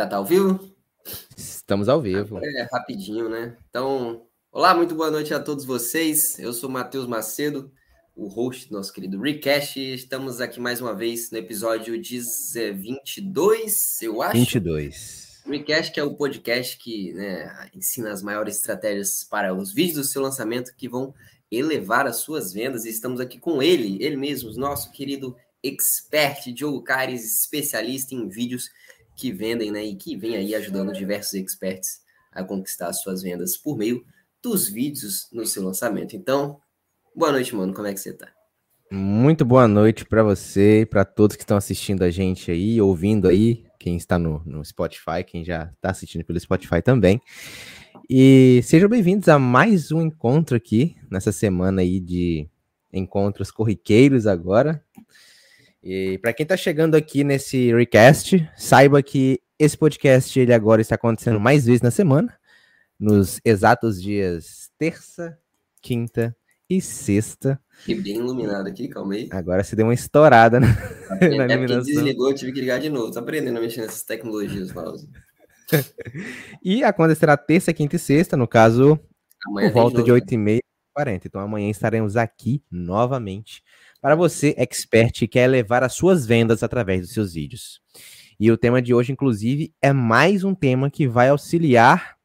Já tá ao vivo? Estamos ao vivo. É, rapidinho, né? Então, olá, muito boa noite a todos vocês. Eu sou Matheus Macedo, o host do nosso querido Recast. Estamos aqui mais uma vez no episódio 22, eu acho. 22. Recast, que é o podcast que né, ensina as maiores estratégias para os vídeos do seu lançamento que vão elevar as suas vendas. E estamos aqui com ele, ele mesmo, nosso querido expert Diogo Cares, especialista em vídeos que vendem, né, e que vem aí ajudando diversos experts a conquistar suas vendas por meio dos vídeos no seu lançamento. Então, boa noite, mano. Como é que você tá? Muito boa noite para você para todos que estão assistindo a gente aí, ouvindo aí, quem está no, no Spotify, quem já está assistindo pelo Spotify também. E sejam bem-vindos a mais um encontro aqui, nessa semana aí de encontros corriqueiros agora. E para quem está chegando aqui nesse recast, saiba que esse podcast ele agora está acontecendo mais vezes na semana, nos exatos dias terça, quinta e sexta. Que bem iluminado aqui, calma aí. Agora você deu uma estourada na, na é iluminação. desligou, eu tive que ligar de novo. Tô aprendendo a mexer nessas tecnologias novas. e acontecerá terça, quinta e sexta, no caso, amanhã por volta de 8 e meia, 40. Então amanhã estaremos aqui novamente para você, expert, que quer levar as suas vendas através dos seus vídeos. E o tema de hoje, inclusive, é mais um tema que vai auxiliar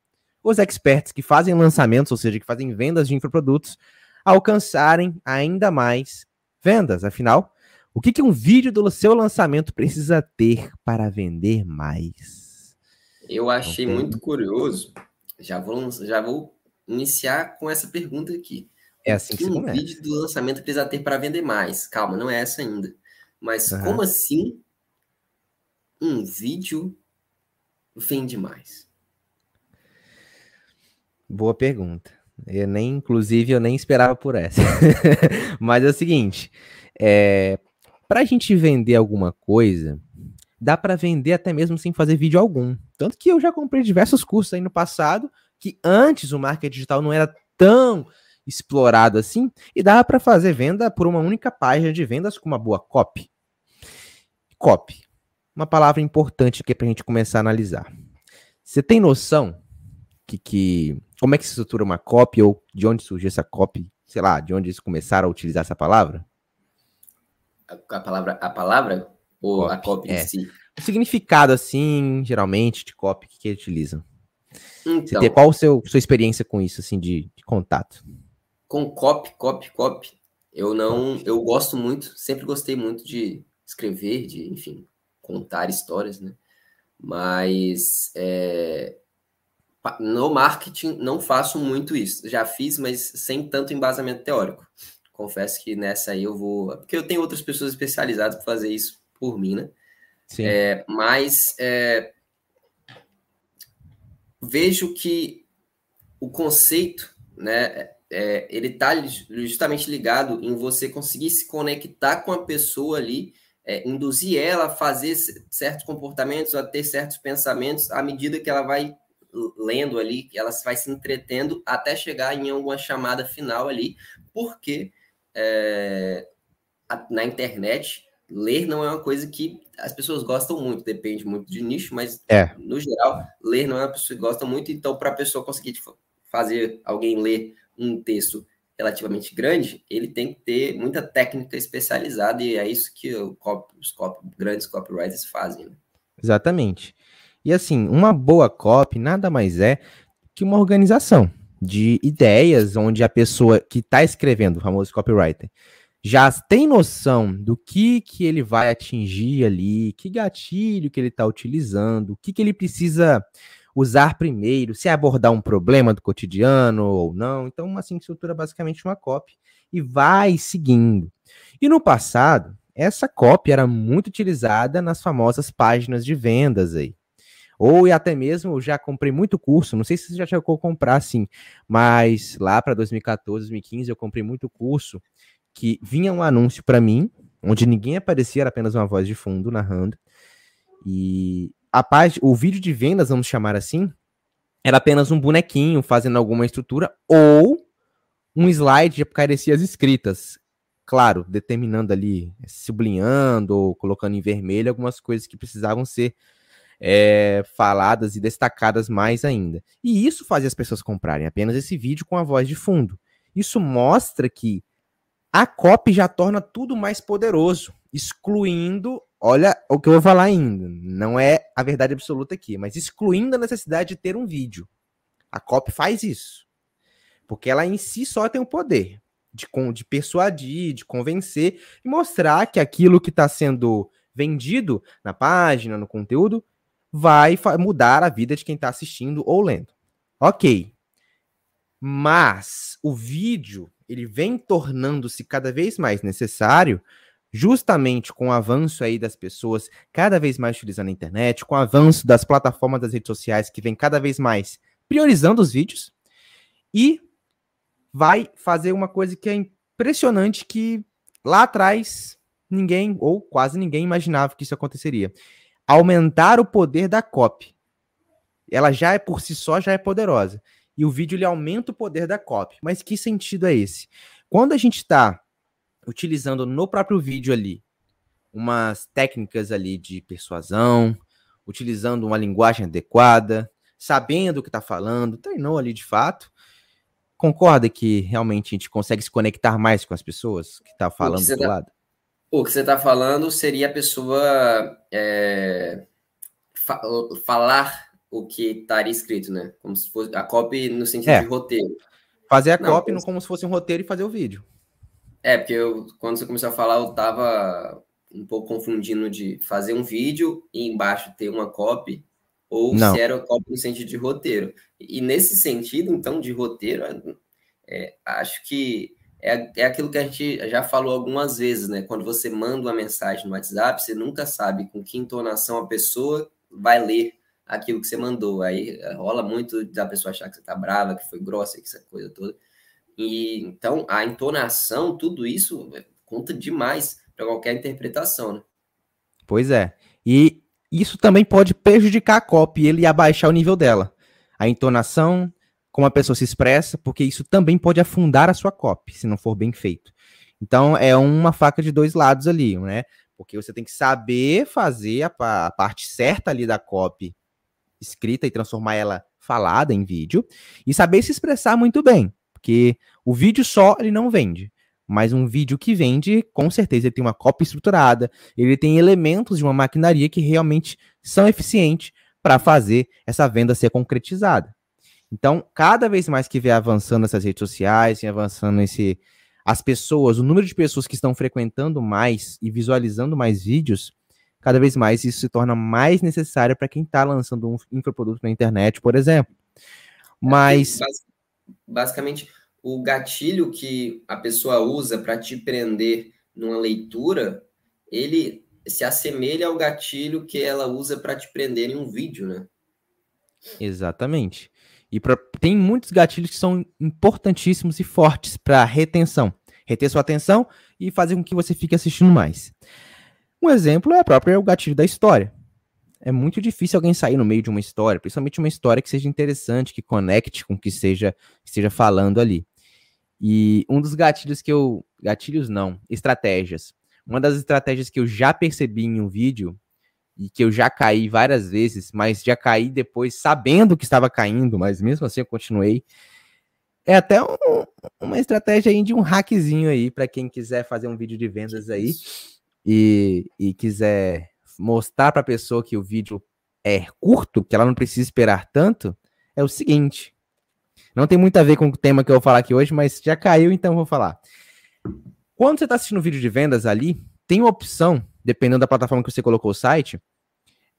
os experts que fazem lançamentos, ou seja, que fazem vendas de infoprodutos, a alcançarem ainda mais vendas. Afinal, o que, que um vídeo do seu lançamento precisa ter para vender mais? Eu achei muito curioso. Já vou, já vou iniciar com essa pergunta aqui. É assim que, que um vídeo do lançamento precisa ter para vender mais. Calma, não é essa ainda. Mas uhum. como assim um vídeo vende mais? Boa pergunta. Eu nem, inclusive, eu nem esperava por essa. Mas é o seguinte, é, para a gente vender alguma coisa, dá para vender até mesmo sem fazer vídeo algum. Tanto que eu já comprei diversos cursos aí no passado que antes o marketing digital não era tão explorado assim, e dava para fazer venda por uma única página de vendas com uma boa copy. Copy. Uma palavra importante aqui para a gente começar a analisar. Você tem noção que, que como é que se estrutura uma copy ou de onde surgiu essa copy? Sei lá, de onde eles começaram a utilizar essa palavra? A, a palavra, a palavra ou copy, a copy é. em si? O significado, assim, geralmente, de copy, que, que eles utilizam? Então, Você tem, qual a seu, sua experiência com isso, assim, de, de contato? Com copy, copy, copy, eu não, eu gosto muito, sempre gostei muito de escrever, de, enfim, contar histórias, né? Mas é, no marketing não faço muito isso. Já fiz, mas sem tanto embasamento teórico. Confesso que nessa aí eu vou, porque eu tenho outras pessoas especializadas para fazer isso por mim, né? Sim. É, mas é, vejo que o conceito, né, é, ele está justamente ligado em você conseguir se conectar com a pessoa ali, é, induzir ela a fazer certos comportamentos, a ter certos pensamentos, à medida que ela vai lendo ali, ela vai se entretendo até chegar em alguma chamada final ali, porque é, na internet ler não é uma coisa que as pessoas gostam muito, depende muito de nicho, mas é. no geral, ler não é uma pessoa que gosta muito, então para a pessoa conseguir tipo, fazer alguém ler um texto relativamente grande, ele tem que ter muita técnica especializada e é isso que os copy, grandes copywriters fazem. Né? Exatamente. E assim, uma boa copy nada mais é que uma organização de ideias onde a pessoa que está escrevendo, o famoso copywriter, já tem noção do que que ele vai atingir ali, que gatilho que ele está utilizando, o que que ele precisa usar primeiro, se abordar um problema do cotidiano ou não. Então, assim, estrutura basicamente uma copy e vai seguindo. E no passado, essa copy era muito utilizada nas famosas páginas de vendas aí. Ou e até mesmo, eu já comprei muito curso, não sei se você já chegou a comprar assim, mas lá para 2014, 2015 eu comprei muito curso que vinha um anúncio para mim, onde ninguém aparecia, era apenas uma voz de fundo narrando. E a página, o vídeo de vendas, vamos chamar assim, era apenas um bonequinho fazendo alguma estrutura ou um slide de apareciam as escritas. Claro, determinando ali, sublinhando ou colocando em vermelho algumas coisas que precisavam ser é, faladas e destacadas mais ainda. E isso fazia as pessoas comprarem apenas esse vídeo com a voz de fundo. Isso mostra que a copy já torna tudo mais poderoso, excluindo, olha o que eu vou falar ainda, não é a verdade absoluta aqui, mas excluindo a necessidade de ter um vídeo. A copy faz isso. Porque ela em si só tem o poder de, de persuadir, de convencer e mostrar que aquilo que está sendo vendido na página, no conteúdo, vai mudar a vida de quem está assistindo ou lendo. Ok. Mas o vídeo ele vem tornando-se cada vez mais necessário, justamente com o avanço aí das pessoas cada vez mais utilizando a internet, com o avanço das plataformas das redes sociais que vem cada vez mais priorizando os vídeos e vai fazer uma coisa que é impressionante que lá atrás ninguém ou quase ninguém imaginava que isso aconteceria. Aumentar o poder da copy. Ela já é por si só já é poderosa e o vídeo ele aumenta o poder da copy. Mas que sentido é esse? Quando a gente está utilizando no próprio vídeo ali umas técnicas ali de persuasão, utilizando uma linguagem adequada, sabendo o que está falando, treinou ali de fato. Concorda que realmente a gente consegue se conectar mais com as pessoas que tá falando do tá, lado? O que você está falando seria a pessoa é, fa falar o que estaria escrito, né? Como se fosse a copy no sentido é. de roteiro. Fazer a Não, copy como se fosse um roteiro e fazer o vídeo. É, porque eu, quando você começou a falar, eu tava um pouco confundindo de fazer um vídeo e embaixo ter uma copy, ou Não. se era copy no sentido de roteiro. E nesse sentido, então, de roteiro, é, acho que é, é aquilo que a gente já falou algumas vezes, né? Quando você manda uma mensagem no WhatsApp, você nunca sabe com que entonação a pessoa vai ler aquilo que você mandou. Aí eh, rola muito da pessoa achar que você tá brava, que foi grossa, que essa coisa toda. E então a entonação, tudo isso eh, conta demais para qualquer interpretação, né? Pois é. E isso também pode prejudicar a copy, ele abaixar o nível dela. A entonação, como a pessoa se expressa, porque isso também pode afundar a sua copy, se não for bem feito. Então é uma faca de dois lados ali, né? Porque você tem que saber fazer a, a parte certa ali da copy escrita e transformar ela falada em vídeo e saber se expressar muito bem, porque o vídeo só ele não vende, mas um vídeo que vende, com certeza ele tem uma cópia estruturada, ele tem elementos de uma maquinaria que realmente são eficientes para fazer essa venda ser concretizada. Então, cada vez mais que vem avançando essas redes sociais, avançando esse as pessoas, o número de pessoas que estão frequentando mais e visualizando mais vídeos, cada vez mais isso se torna mais necessário para quem está lançando um infoproduto na internet, por exemplo. É, Mas. Basicamente, o gatilho que a pessoa usa para te prender numa leitura, ele se assemelha ao gatilho que ela usa para te prender em um vídeo, né? Exatamente. E pra, tem muitos gatilhos que são importantíssimos e fortes para retenção. Reter sua atenção e fazer com que você fique assistindo mais. Um exemplo é a própria o gatilho da história. É muito difícil alguém sair no meio de uma história, principalmente uma história que seja interessante, que conecte com o que seja que esteja falando ali. E um dos gatilhos que eu. Gatilhos não, estratégias. Uma das estratégias que eu já percebi em um vídeo e que eu já caí várias vezes, mas já caí depois sabendo que estava caindo, mas mesmo assim eu continuei. É até um, uma estratégia aí de um hackzinho aí para quem quiser fazer um vídeo de vendas aí e, e quiser mostrar para a pessoa que o vídeo é curto, que ela não precisa esperar tanto, é o seguinte. Não tem muito a ver com o tema que eu vou falar aqui hoje, mas já caiu, então vou falar. Quando você está assistindo vídeo de vendas ali, tem uma opção, dependendo da plataforma que você colocou o site,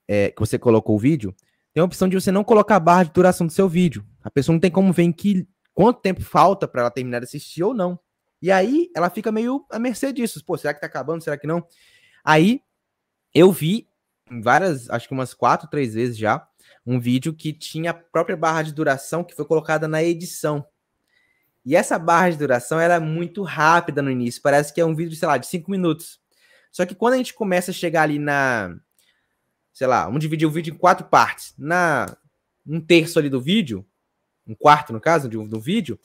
é, que você colocou o vídeo, tem a opção de você não colocar a barra de duração do seu vídeo. A pessoa não tem como ver em que, quanto tempo falta para ela terminar de assistir ou não. E aí ela fica meio à mercê disso. Pô, será que tá acabando? Será que não? Aí eu vi várias, acho que umas quatro, três vezes já, um vídeo que tinha a própria barra de duração que foi colocada na edição. E essa barra de duração era muito rápida no início. Parece que é um vídeo, sei lá, de cinco minutos. Só que quando a gente começa a chegar ali na. Sei lá, vamos dividir o vídeo em quatro partes. Na um terço ali do vídeo, um quarto no caso do vídeo,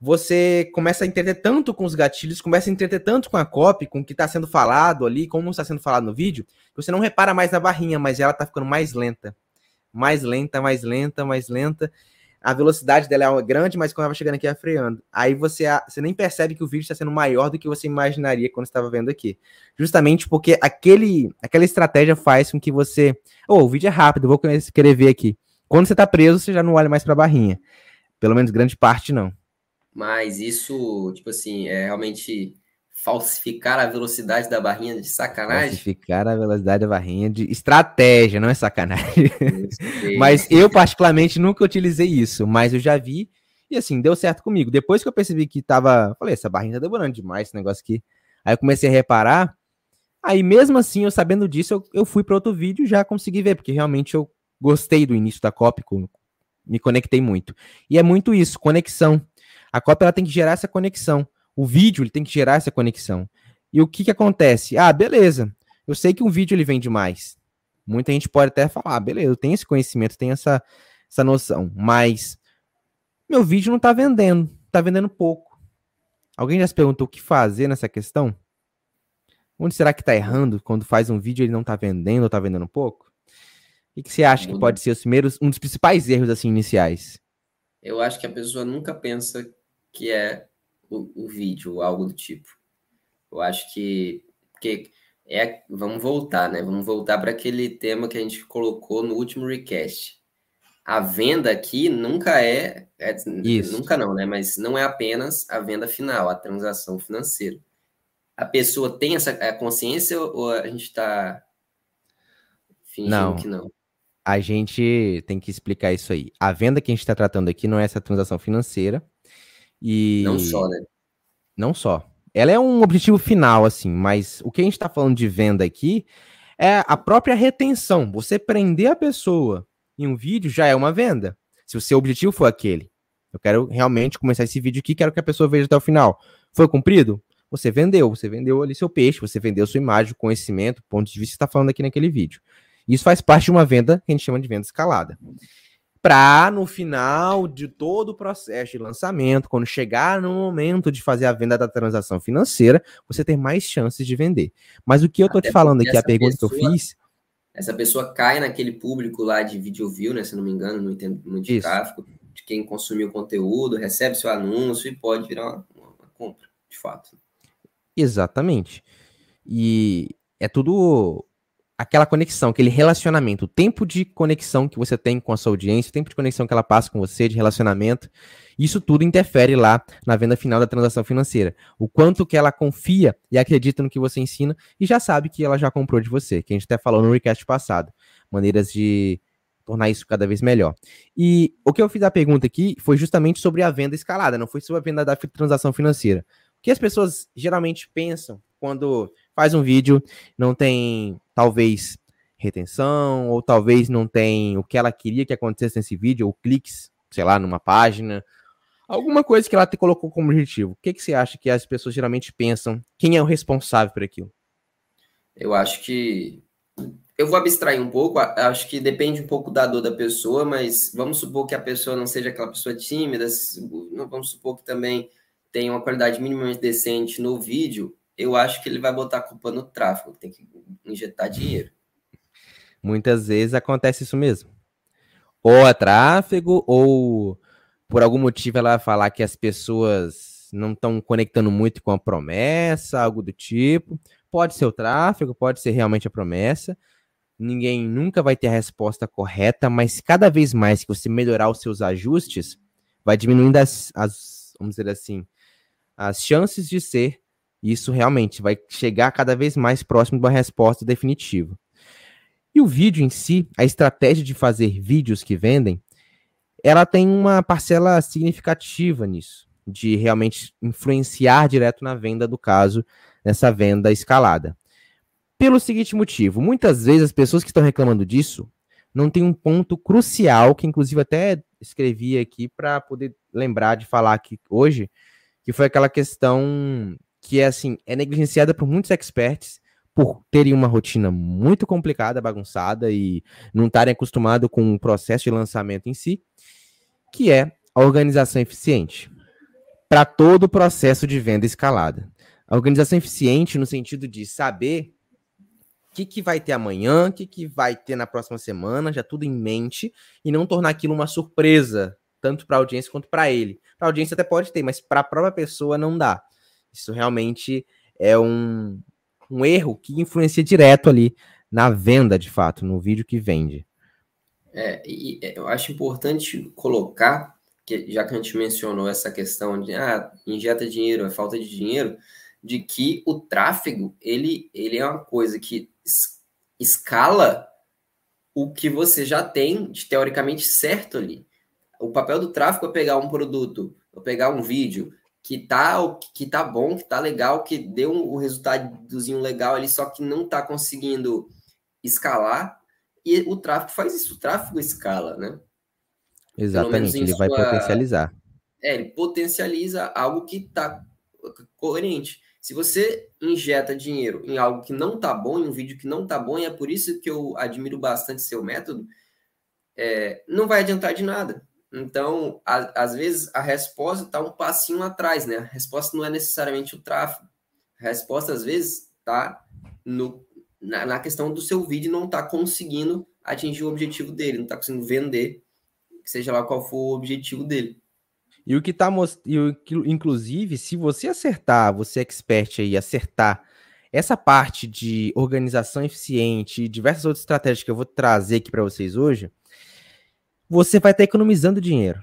você começa a entender tanto com os gatilhos, começa a entender tanto com a copy, com o que está sendo falado ali, como está sendo falado no vídeo, que você não repara mais na barrinha, mas ela está ficando mais lenta. Mais lenta, mais lenta, mais lenta. A velocidade dela é grande, mas quando ela vai chegando aqui, é freando. Aí você, você nem percebe que o vídeo está sendo maior do que você imaginaria quando estava vendo aqui. Justamente porque aquele, aquela estratégia faz com que você. Oh, o vídeo é rápido, vou querer ver aqui. Quando você está preso, você já não olha mais para a barrinha. Pelo menos grande parte não. Mas isso, tipo assim, é realmente falsificar a velocidade da barrinha de sacanagem? Falsificar a velocidade da barrinha de estratégia, não é sacanagem. mas eu, particularmente, nunca utilizei isso, mas eu já vi e assim, deu certo comigo. Depois que eu percebi que tava. Falei, essa barrinha tá demorando demais esse negócio aqui. Aí eu comecei a reparar. Aí, mesmo assim, eu sabendo disso, eu, eu fui para outro vídeo e já consegui ver, porque realmente eu gostei do início da copy, me conectei muito. E é muito isso, conexão. A cópia ela tem que gerar essa conexão. O vídeo ele tem que gerar essa conexão. E o que, que acontece? Ah, beleza. Eu sei que um vídeo ele vende mais. Muita gente pode até falar, ah, beleza, eu tenho esse conhecimento, tenho essa, essa noção, mas meu vídeo não está vendendo, está vendendo pouco. Alguém já se perguntou o que fazer nessa questão? Onde será que está errando quando faz um vídeo e ele não está vendendo ou está vendendo pouco? O que você acha que pode ser os primeiros, um dos principais erros assim iniciais? Eu acho que a pessoa nunca pensa que é o, o vídeo, algo do tipo. Eu acho que, que é, vamos voltar, né? Vamos voltar para aquele tema que a gente colocou no último recast. A venda aqui nunca é, é nunca não, né? Mas não é apenas a venda final, a transação financeira. A pessoa tem essa consciência ou a gente está fingindo não. que não? A gente tem que explicar isso aí. A venda que a gente está tratando aqui não é essa transação financeira. E... Não só, né? Não só. Ela é um objetivo final, assim, mas o que a gente está falando de venda aqui é a própria retenção. Você prender a pessoa em um vídeo já é uma venda. Se o seu objetivo for aquele. Eu quero realmente começar esse vídeo aqui, quero que a pessoa veja até o final. Foi cumprido? Você vendeu, você vendeu ali seu peixe, você vendeu sua imagem, conhecimento, ponto de vista que está falando aqui naquele vídeo. Isso faz parte de uma venda que a gente chama de venda escalada para no final de todo o processo de lançamento, quando chegar no momento de fazer a venda da transação financeira, você ter mais chances de vender. Mas o que eu tô Até te falando aqui, a pergunta pessoa, que eu fiz. Essa pessoa cai naquele público lá de video view, né? Se não me engano, não entendo muito de tráfego, de quem consumiu o conteúdo, recebe seu anúncio e pode virar uma, uma compra, de fato. Exatamente. E é tudo aquela conexão, aquele relacionamento, o tempo de conexão que você tem com a sua audiência, o tempo de conexão que ela passa com você, de relacionamento, isso tudo interfere lá na venda final da transação financeira. O quanto que ela confia e acredita no que você ensina e já sabe que ela já comprou de você, que a gente até falou no recast passado. Maneiras de tornar isso cada vez melhor. E o que eu fiz a pergunta aqui foi justamente sobre a venda escalada, não foi sobre a venda da transação financeira. O que as pessoas geralmente pensam quando faz um vídeo, não tem talvez retenção, ou talvez não tem o que ela queria que acontecesse nesse vídeo, ou cliques, sei lá, numa página, alguma coisa que ela te colocou como objetivo. O que, que você acha que as pessoas geralmente pensam? Quem é o responsável por aquilo? Eu acho que. Eu vou abstrair um pouco, acho que depende um pouco da dor da pessoa, mas vamos supor que a pessoa não seja aquela pessoa tímida, vamos supor que também tenha uma qualidade minimamente decente no vídeo, eu acho que ele vai botar a culpa no tráfego, tem que injetar dinheiro. Muitas vezes acontece isso mesmo. Ou é tráfego, ou por algum motivo ela vai falar que as pessoas não estão conectando muito com a promessa, algo do tipo. Pode ser o tráfego, pode ser realmente a promessa. Ninguém nunca vai ter a resposta correta, mas cada vez mais que você melhorar os seus ajustes, vai diminuindo as, as vamos dizer assim, as chances de ser isso realmente vai chegar cada vez mais próximo de uma resposta definitiva. E o vídeo em si, a estratégia de fazer vídeos que vendem, ela tem uma parcela significativa nisso, de realmente influenciar direto na venda do caso, nessa venda escalada. Pelo seguinte motivo, muitas vezes as pessoas que estão reclamando disso não têm um ponto crucial, que inclusive até escrevi aqui para poder lembrar de falar aqui hoje, que foi aquela questão que é assim, é negligenciada por muitos experts por terem uma rotina muito complicada, bagunçada e não estarem acostumados com o processo de lançamento em si, que é a organização eficiente. para todo o processo de venda escalada. A organização eficiente no sentido de saber o que, que vai ter amanhã, o que, que vai ter na próxima semana, já tudo em mente, e não tornar aquilo uma surpresa, tanto para a audiência quanto para ele. Para a audiência até pode ter, mas para a própria pessoa não dá. Isso realmente é um, um erro que influencia direto ali na venda, de fato, no vídeo que vende. É, e é, eu acho importante colocar, que já que a gente mencionou essa questão de ah, injeta dinheiro, é falta de dinheiro, de que o tráfego ele, ele é uma coisa que escala o que você já tem de, teoricamente certo ali. O papel do tráfego é pegar um produto, ou pegar um vídeo que tá, que tá bom, que tá legal, que deu um, um resultadozinho legal ali, só que não tá conseguindo escalar, e o tráfego faz isso, o tráfego escala, né? Exatamente, ele sua... vai potencializar. É, ele potencializa algo que está coerente. Se você injeta dinheiro em algo que não tá bom, em um vídeo que não tá bom, e é por isso que eu admiro bastante seu método, é, não vai adiantar de nada. Então, a, às vezes, a resposta está um passinho atrás, né? A resposta não é necessariamente o tráfego. A resposta, às vezes, está na, na questão do seu vídeo não está conseguindo atingir o objetivo dele, não está conseguindo vender, seja lá qual for o objetivo dele. E o que está mostrando, inclusive, se você acertar, você é expert aí, acertar essa parte de organização eficiente e diversas outras estratégias que eu vou trazer aqui para vocês hoje, você vai estar tá economizando dinheiro.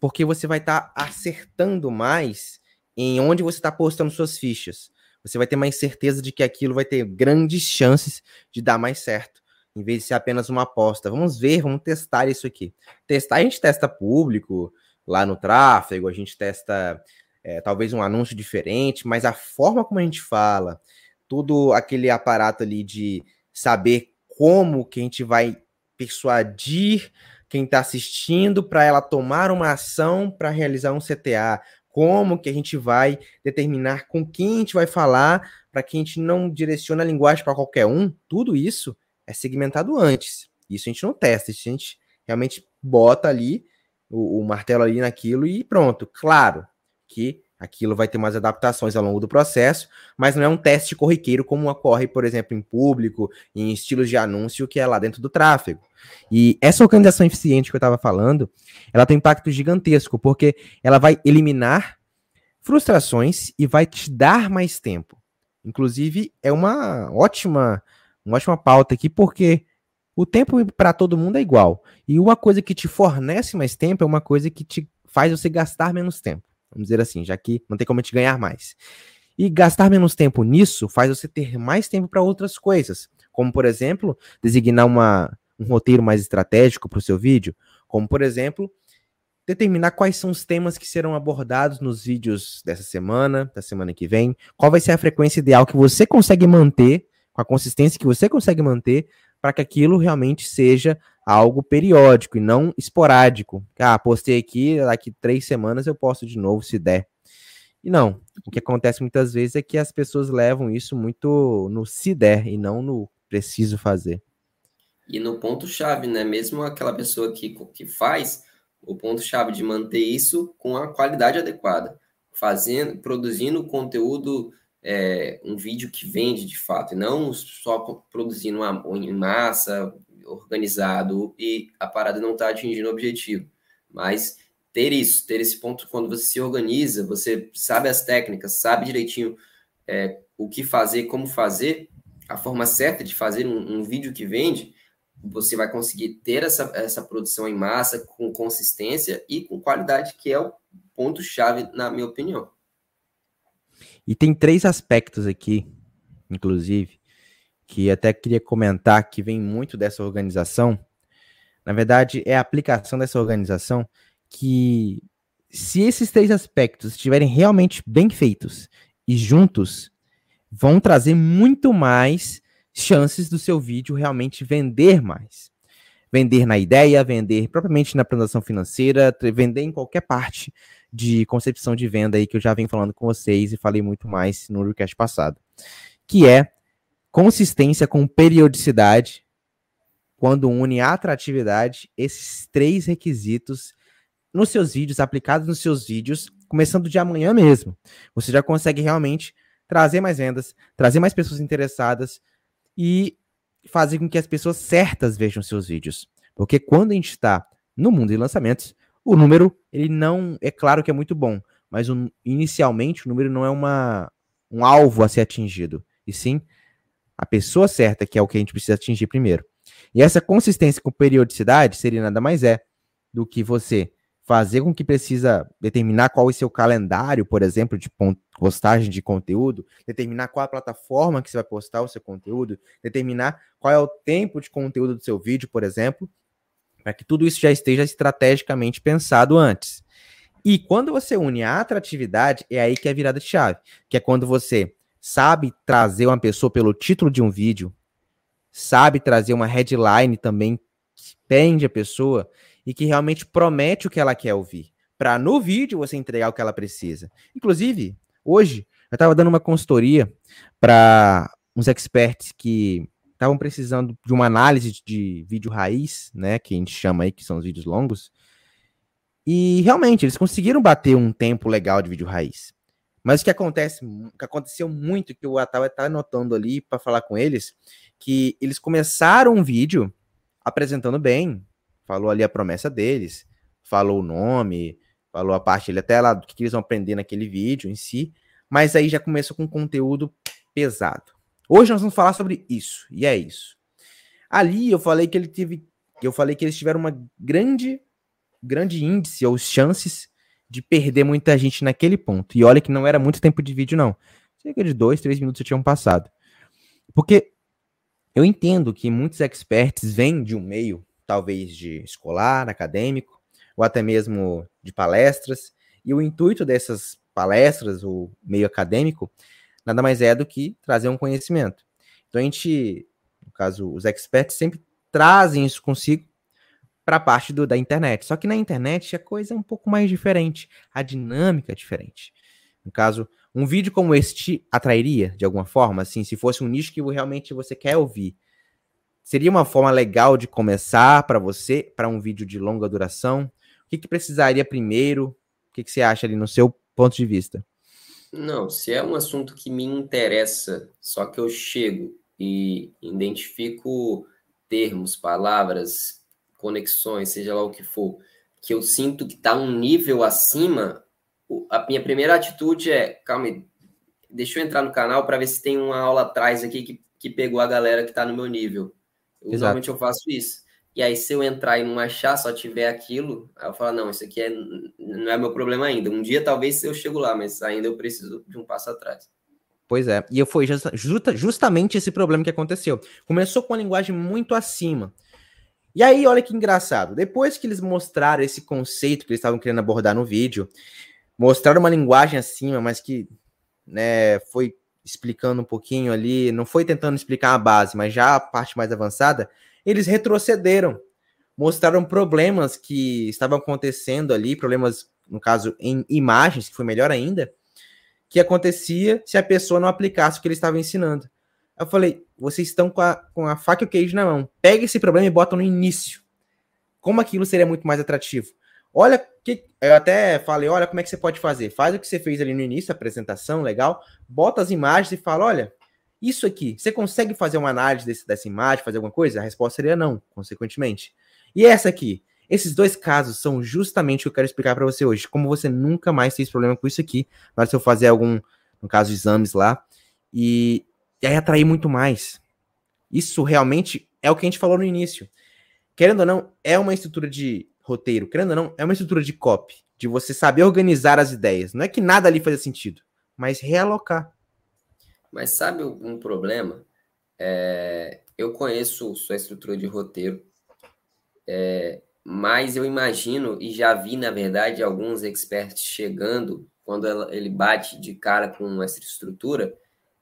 Porque você vai estar tá acertando mais em onde você está postando suas fichas você vai ter mais certeza de que aquilo vai ter grandes chances de dar mais certo, em vez de ser apenas uma aposta. Vamos ver, vamos testar isso aqui. Testar, a gente testa público, lá no tráfego, a gente testa é, talvez um anúncio diferente, mas a forma como a gente fala, todo aquele aparato ali de saber como que a gente vai persuadir quem está assistindo para ela tomar uma ação para realizar um CTA, como que a gente vai determinar com quem a gente vai falar, para que a gente não direcione a linguagem para qualquer um, tudo isso é segmentado antes. Isso a gente não testa, a gente realmente bota ali o, o martelo ali naquilo e pronto. Claro que aquilo vai ter mais adaptações ao longo do processo, mas não é um teste corriqueiro como ocorre, por exemplo, em público, em estilos de anúncio que é lá dentro do tráfego. E essa organização eficiente que eu estava falando, ela tem um impacto gigantesco, porque ela vai eliminar frustrações e vai te dar mais tempo. Inclusive, é uma ótima, uma ótima pauta aqui, porque o tempo para todo mundo é igual. E uma coisa que te fornece mais tempo é uma coisa que te faz você gastar menos tempo. Vamos dizer assim, já que não tem como te ganhar mais. E gastar menos tempo nisso faz você ter mais tempo para outras coisas, como por exemplo, designar uma, um roteiro mais estratégico para o seu vídeo, como por exemplo, determinar quais são os temas que serão abordados nos vídeos dessa semana, da semana que vem, qual vai ser a frequência ideal que você consegue manter, com a consistência que você consegue manter, para que aquilo realmente seja algo periódico e não esporádico. Ah, postei aqui, daqui três semanas eu posto de novo se der. E não, o que acontece muitas vezes é que as pessoas levam isso muito no se der e não no preciso fazer. E no ponto-chave, né? Mesmo aquela pessoa que, que faz, o ponto-chave de manter isso com a qualidade adequada, fazendo, produzindo conteúdo, é, um vídeo que vende de fato, e não só produzindo uma, em massa, organizado e a parada não está atingindo o objetivo. Mas ter isso, ter esse ponto quando você se organiza, você sabe as técnicas, sabe direitinho é, o que fazer, como fazer, a forma certa de fazer um, um, vídeo que vende, você vai conseguir ter essa, essa produção em massa com consistência e com qualidade, que é o ponto-chave, na minha opinião. E tem três aspectos aqui, inclusive, que até queria comentar que vem muito dessa organização. Na verdade, é a aplicação dessa organização que, se esses três aspectos estiverem realmente bem feitos e juntos, vão trazer muito mais chances do seu vídeo realmente vender mais. Vender na ideia, vender propriamente na apresentação financeira, vender em qualquer parte de concepção de venda aí que eu já venho falando com vocês e falei muito mais no podcast passado. Que é consistência com periodicidade, quando une atratividade, esses três requisitos nos seus vídeos, aplicados nos seus vídeos, começando de amanhã mesmo, você já consegue realmente trazer mais vendas, trazer mais pessoas interessadas e fazer com que as pessoas certas vejam seus vídeos. Porque quando a gente está no mundo de lançamentos, o número, ele não, é claro que é muito bom, mas inicialmente o número não é uma, um alvo a ser atingido, e sim a pessoa certa, que é o que a gente precisa atingir primeiro. E essa consistência com periodicidade seria nada mais é do que você fazer com que precisa determinar qual é o seu calendário, por exemplo, de postagem de conteúdo, determinar qual a plataforma que você vai postar o seu conteúdo, determinar qual é o tempo de conteúdo do seu vídeo, por exemplo, para que tudo isso já esteja estrategicamente pensado antes. E quando você une a atratividade, é aí que é a virada de chave, que é quando você sabe trazer uma pessoa pelo título de um vídeo, sabe trazer uma headline também que prende a pessoa e que realmente promete o que ela quer ouvir, para no vídeo você entregar o que ela precisa. Inclusive, hoje eu estava dando uma consultoria para uns experts que estavam precisando de uma análise de vídeo raiz, né, que a gente chama aí que são os vídeos longos. E realmente eles conseguiram bater um tempo legal de vídeo raiz. Mas o que acontece, o que aconteceu muito, que o Atawa tá anotando ali para falar com eles, que eles começaram um vídeo apresentando bem, falou ali a promessa deles, falou o nome, falou a parte ali até lá do que eles vão aprender naquele vídeo em si, mas aí já começou com conteúdo pesado. Hoje nós vamos falar sobre isso, e é isso. Ali eu falei que ele teve, eu falei que eles tiveram uma grande grande índice ou chances de perder muita gente naquele ponto. E olha que não era muito tempo de vídeo, não. Cerca de dois, três minutos já tinham passado. Porque eu entendo que muitos experts vêm de um meio, talvez de escolar, acadêmico, ou até mesmo de palestras, e o intuito dessas palestras, o meio acadêmico, nada mais é do que trazer um conhecimento. Então a gente, no caso, os experts sempre trazem isso consigo para a parte do, da internet. Só que na internet a coisa é um pouco mais diferente, a dinâmica é diferente. No caso, um vídeo como este atrairia de alguma forma, assim, se fosse um nicho que realmente você quer ouvir. Seria uma forma legal de começar para você, para um vídeo de longa duração? O que, que precisaria primeiro? O que, que você acha ali no seu ponto de vista? Não, se é um assunto que me interessa, só que eu chego e identifico termos, palavras, conexões, seja lá o que for, que eu sinto que está um nível acima, a minha primeira atitude é, calma aí, deixa eu entrar no canal para ver se tem uma aula atrás aqui que, que pegou a galera que está no meu nível. Usualmente eu faço isso. E aí, se eu entrar e não achar, só tiver aquilo, aí eu falo, não, isso aqui é, não é meu problema ainda. Um dia talvez eu chego lá, mas ainda eu preciso de um passo atrás. Pois é, e foi justa, justamente esse problema que aconteceu. Começou com uma linguagem muito acima. E aí, olha que engraçado. Depois que eles mostraram esse conceito que eles estavam querendo abordar no vídeo, mostraram uma linguagem acima, mas que né, foi explicando um pouquinho ali, não foi tentando explicar a base, mas já a parte mais avançada, eles retrocederam, mostraram problemas que estavam acontecendo ali, problemas, no caso, em imagens, que foi melhor ainda, que acontecia se a pessoa não aplicasse o que eles estavam ensinando. Eu falei, vocês estão com a, com a faca e o queijo na mão. Pega esse problema e bota no início. Como aquilo seria muito mais atrativo? Olha, que, eu até falei, olha como é que você pode fazer. Faz o que você fez ali no início, a apresentação, legal. Bota as imagens e fala, olha, isso aqui, você consegue fazer uma análise desse, dessa imagem, fazer alguma coisa? A resposta seria não, consequentemente. E essa aqui? Esses dois casos são justamente o que eu quero explicar para você hoje. Como você nunca mais tem problema com isso aqui, na hora de eu fazer algum, no caso, exames lá. E e aí atrair muito mais. Isso realmente é o que a gente falou no início. Querendo ou não, é uma estrutura de roteiro. Querendo ou não, é uma estrutura de copy. De você saber organizar as ideias. Não é que nada ali fazia sentido, mas realocar. Mas sabe um problema? É, eu conheço sua estrutura de roteiro, é, mas eu imagino e já vi, na verdade, alguns experts chegando quando ela, ele bate de cara com essa estrutura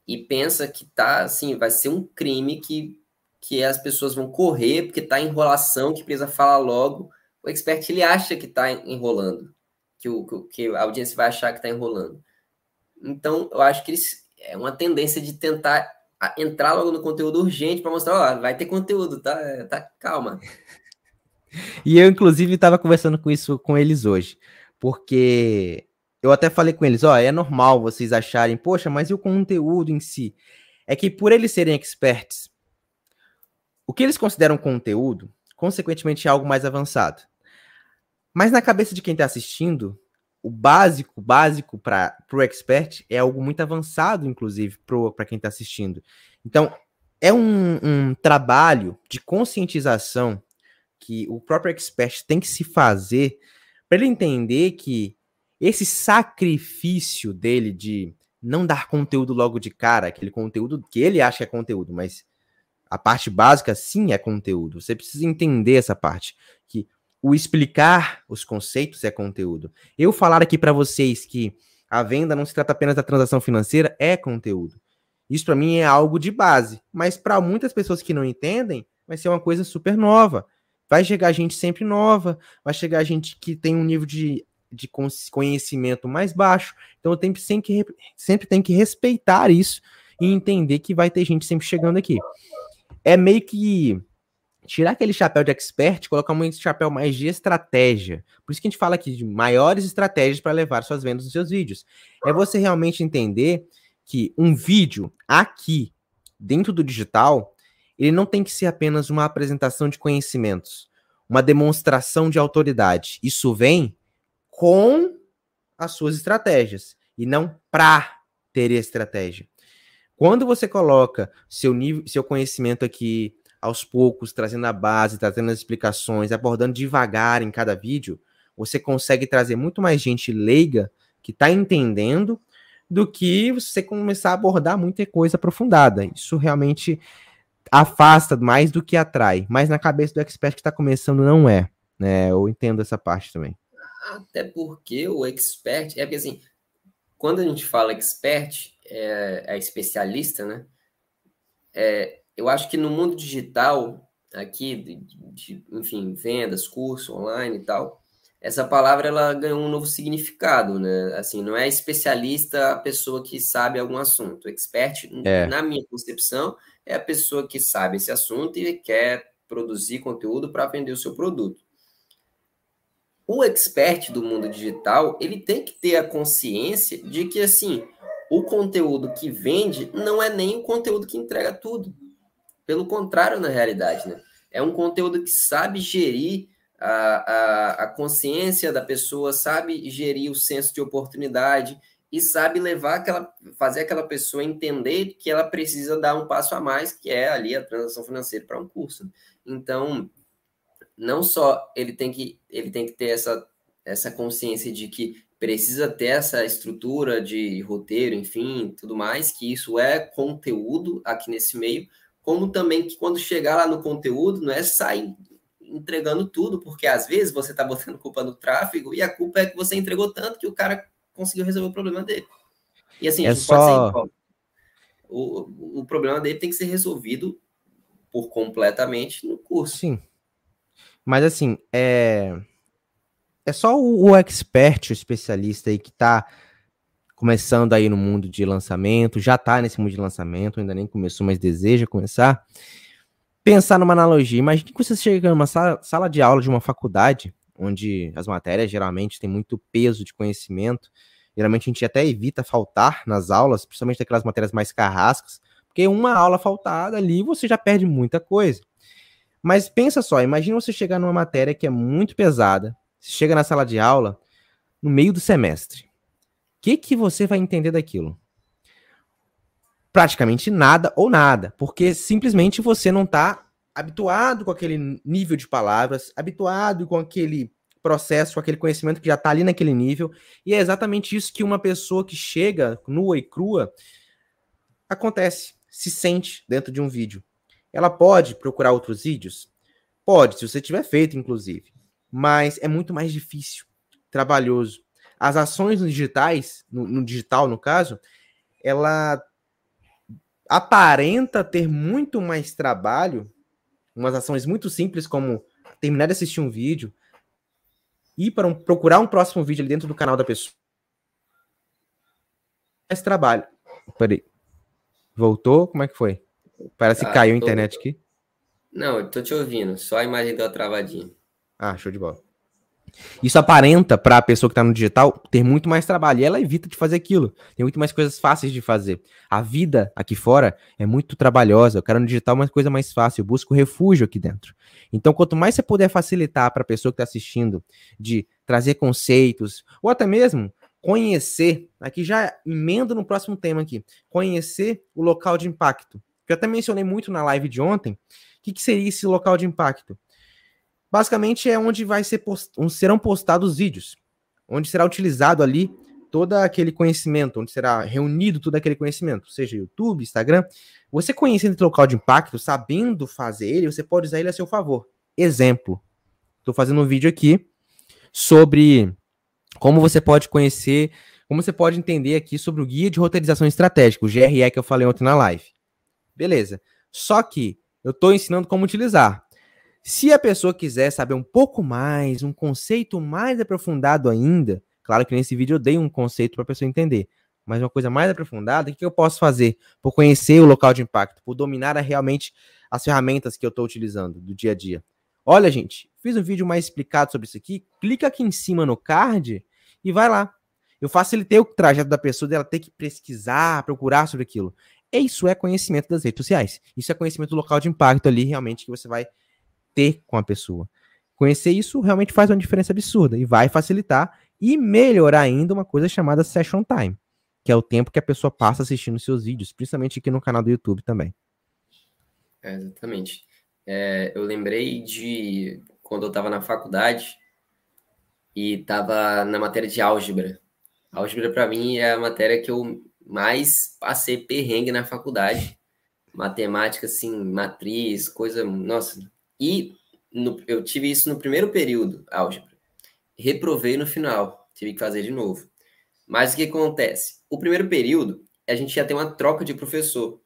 e pensa que tá assim, vai ser um crime que, que as pessoas vão correr porque tá enrolação, que precisa falar logo. O expert ele acha que tá enrolando, que, o, que a audiência vai achar que tá enrolando. Então, eu acho que eles, é uma tendência de tentar entrar logo no conteúdo urgente para mostrar, ó, vai ter conteúdo, tá? Tá calma. E eu, inclusive, estava conversando com isso com eles hoje, porque eu até falei com eles, ó, é normal vocês acharem, poxa, mas e o conteúdo em si? É que por eles serem experts, o que eles consideram conteúdo, consequentemente é algo mais avançado. Mas na cabeça de quem está assistindo, o básico, básico para o expert é algo muito avançado, inclusive, para quem está assistindo. Então, é um, um trabalho de conscientização que o próprio expert tem que se fazer para ele entender que esse sacrifício dele de não dar conteúdo logo de cara, aquele conteúdo que ele acha que é conteúdo, mas a parte básica sim é conteúdo. Você precisa entender essa parte, que o explicar os conceitos é conteúdo. Eu falar aqui para vocês que a venda não se trata apenas da transação financeira é conteúdo. Isso para mim é algo de base, mas para muitas pessoas que não entendem, vai ser uma coisa super nova. Vai chegar gente sempre nova, vai chegar gente que tem um nível de de conhecimento mais baixo. Então eu tenho sempre que, sempre tem que respeitar isso e entender que vai ter gente sempre chegando aqui. É meio que tirar aquele chapéu de expert, colocar um chapéu mais de estratégia. Por isso que a gente fala aqui de maiores estratégias para levar suas vendas nos seus vídeos. É você realmente entender que um vídeo aqui dentro do digital, ele não tem que ser apenas uma apresentação de conhecimentos, uma demonstração de autoridade. Isso vem com as suas estratégias e não para ter estratégia. Quando você coloca seu nível, seu conhecimento aqui aos poucos, trazendo a base, trazendo as explicações, abordando devagar em cada vídeo, você consegue trazer muito mais gente leiga que está entendendo do que você começar a abordar muita coisa aprofundada. Isso realmente afasta mais do que atrai. Mas na cabeça do expert que está começando não é. Né? Eu entendo essa parte também. Até porque o expert, é porque assim, quando a gente fala expert, é, é especialista, né? É, eu acho que no mundo digital, aqui, de, de, enfim, vendas, curso online e tal, essa palavra ela ganhou um novo significado, né? Assim, não é especialista a pessoa que sabe algum assunto. Expert, é. na minha concepção, é a pessoa que sabe esse assunto e quer produzir conteúdo para vender o seu produto o expert do mundo digital, ele tem que ter a consciência de que, assim, o conteúdo que vende não é nem o conteúdo que entrega tudo. Pelo contrário, na realidade, né? É um conteúdo que sabe gerir a, a, a consciência da pessoa, sabe gerir o senso de oportunidade e sabe levar aquela, fazer aquela pessoa entender que ela precisa dar um passo a mais, que é ali a transação financeira para um curso. Então, não só ele tem que, ele tem que ter essa, essa consciência de que precisa ter essa estrutura de roteiro, enfim, tudo mais, que isso é conteúdo aqui nesse meio, como também que quando chegar lá no conteúdo, não é sair entregando tudo, porque às vezes você está botando culpa no tráfego e a culpa é que você entregou tanto que o cara conseguiu resolver o problema dele. E assim, é só... o, o problema dele tem que ser resolvido por completamente no curso. Sim. Mas assim, é. É só o, o expert, o especialista aí que tá começando aí no mundo de lançamento, já tá nesse mundo de lançamento, ainda nem começou, mas deseja começar. Pensar numa analogia. Imagine que você chega numa sala, sala de aula de uma faculdade, onde as matérias geralmente têm muito peso de conhecimento. Geralmente a gente até evita faltar nas aulas, principalmente aquelas matérias mais carrascas, porque uma aula faltada ali você já perde muita coisa. Mas pensa só, imagina você chegar numa matéria que é muito pesada, você chega na sala de aula no meio do semestre. Que, que você vai entender daquilo? Praticamente nada ou nada, porque simplesmente você não está habituado com aquele nível de palavras, habituado com aquele processo, com aquele conhecimento que já está ali naquele nível, e é exatamente isso que uma pessoa que chega nua e crua acontece, se sente dentro de um vídeo. Ela pode procurar outros vídeos? Pode, se você tiver feito, inclusive. Mas é muito mais difícil, trabalhoso. As ações digitais, no, no digital, no caso, ela aparenta ter muito mais trabalho, umas ações muito simples como terminar de assistir um vídeo, ir para um, procurar um próximo vídeo ali dentro do canal da pessoa. Mais trabalho. Peraí. Voltou? Como é que foi? Parece que ah, caiu a internet aqui. Não, eu tô te ouvindo, só a imagem deu travadinha. Ah, show de bola. Isso aparenta para a pessoa que está no digital ter muito mais trabalho e ela evita de fazer aquilo. Tem muito mais coisas fáceis de fazer. A vida aqui fora é muito trabalhosa. Eu quero no digital uma coisa mais fácil. Eu busco refúgio aqui dentro. Então, quanto mais você puder facilitar para a pessoa que está assistindo de trazer conceitos ou até mesmo conhecer, aqui já emendo no próximo tema aqui, conhecer o local de impacto. Eu até mencionei muito na live de ontem. O que, que seria esse local de impacto? Basicamente é onde vai ser post... serão postados os vídeos, onde será utilizado ali todo aquele conhecimento, onde será reunido todo aquele conhecimento, seja YouTube, Instagram. Você conhecendo esse local de impacto, sabendo fazer ele, você pode usar ele a seu favor. Exemplo, estou fazendo um vídeo aqui sobre como você pode conhecer, como você pode entender aqui sobre o guia de roteirização estratégica, o GRE que eu falei ontem na live. Beleza. Só que eu estou ensinando como utilizar. Se a pessoa quiser saber um pouco mais, um conceito mais aprofundado ainda, claro que nesse vídeo eu dei um conceito para a pessoa entender, mas uma coisa mais aprofundada, o que eu posso fazer por conhecer o local de impacto, por dominar realmente as ferramentas que eu estou utilizando do dia a dia? Olha, gente, fiz um vídeo mais explicado sobre isso aqui. Clica aqui em cima no card e vai lá. Eu facilitei o trajeto da pessoa dela ter que pesquisar, procurar sobre aquilo. Isso é conhecimento das redes sociais. Isso é conhecimento do local de impacto ali, realmente, que você vai ter com a pessoa. Conhecer isso realmente faz uma diferença absurda e vai facilitar e melhorar ainda uma coisa chamada session time, que é o tempo que a pessoa passa assistindo seus vídeos, principalmente aqui no canal do YouTube também. É, exatamente. É, eu lembrei de quando eu estava na faculdade e estava na matéria de álgebra. Álgebra, para mim, é a matéria que eu mais passei perrengue na faculdade. Matemática, assim, matriz, coisa. Nossa, e no, eu tive isso no primeiro período, álgebra. Reprovei no final, tive que fazer de novo. Mas o que acontece? O primeiro período, a gente ia ter uma troca de professor.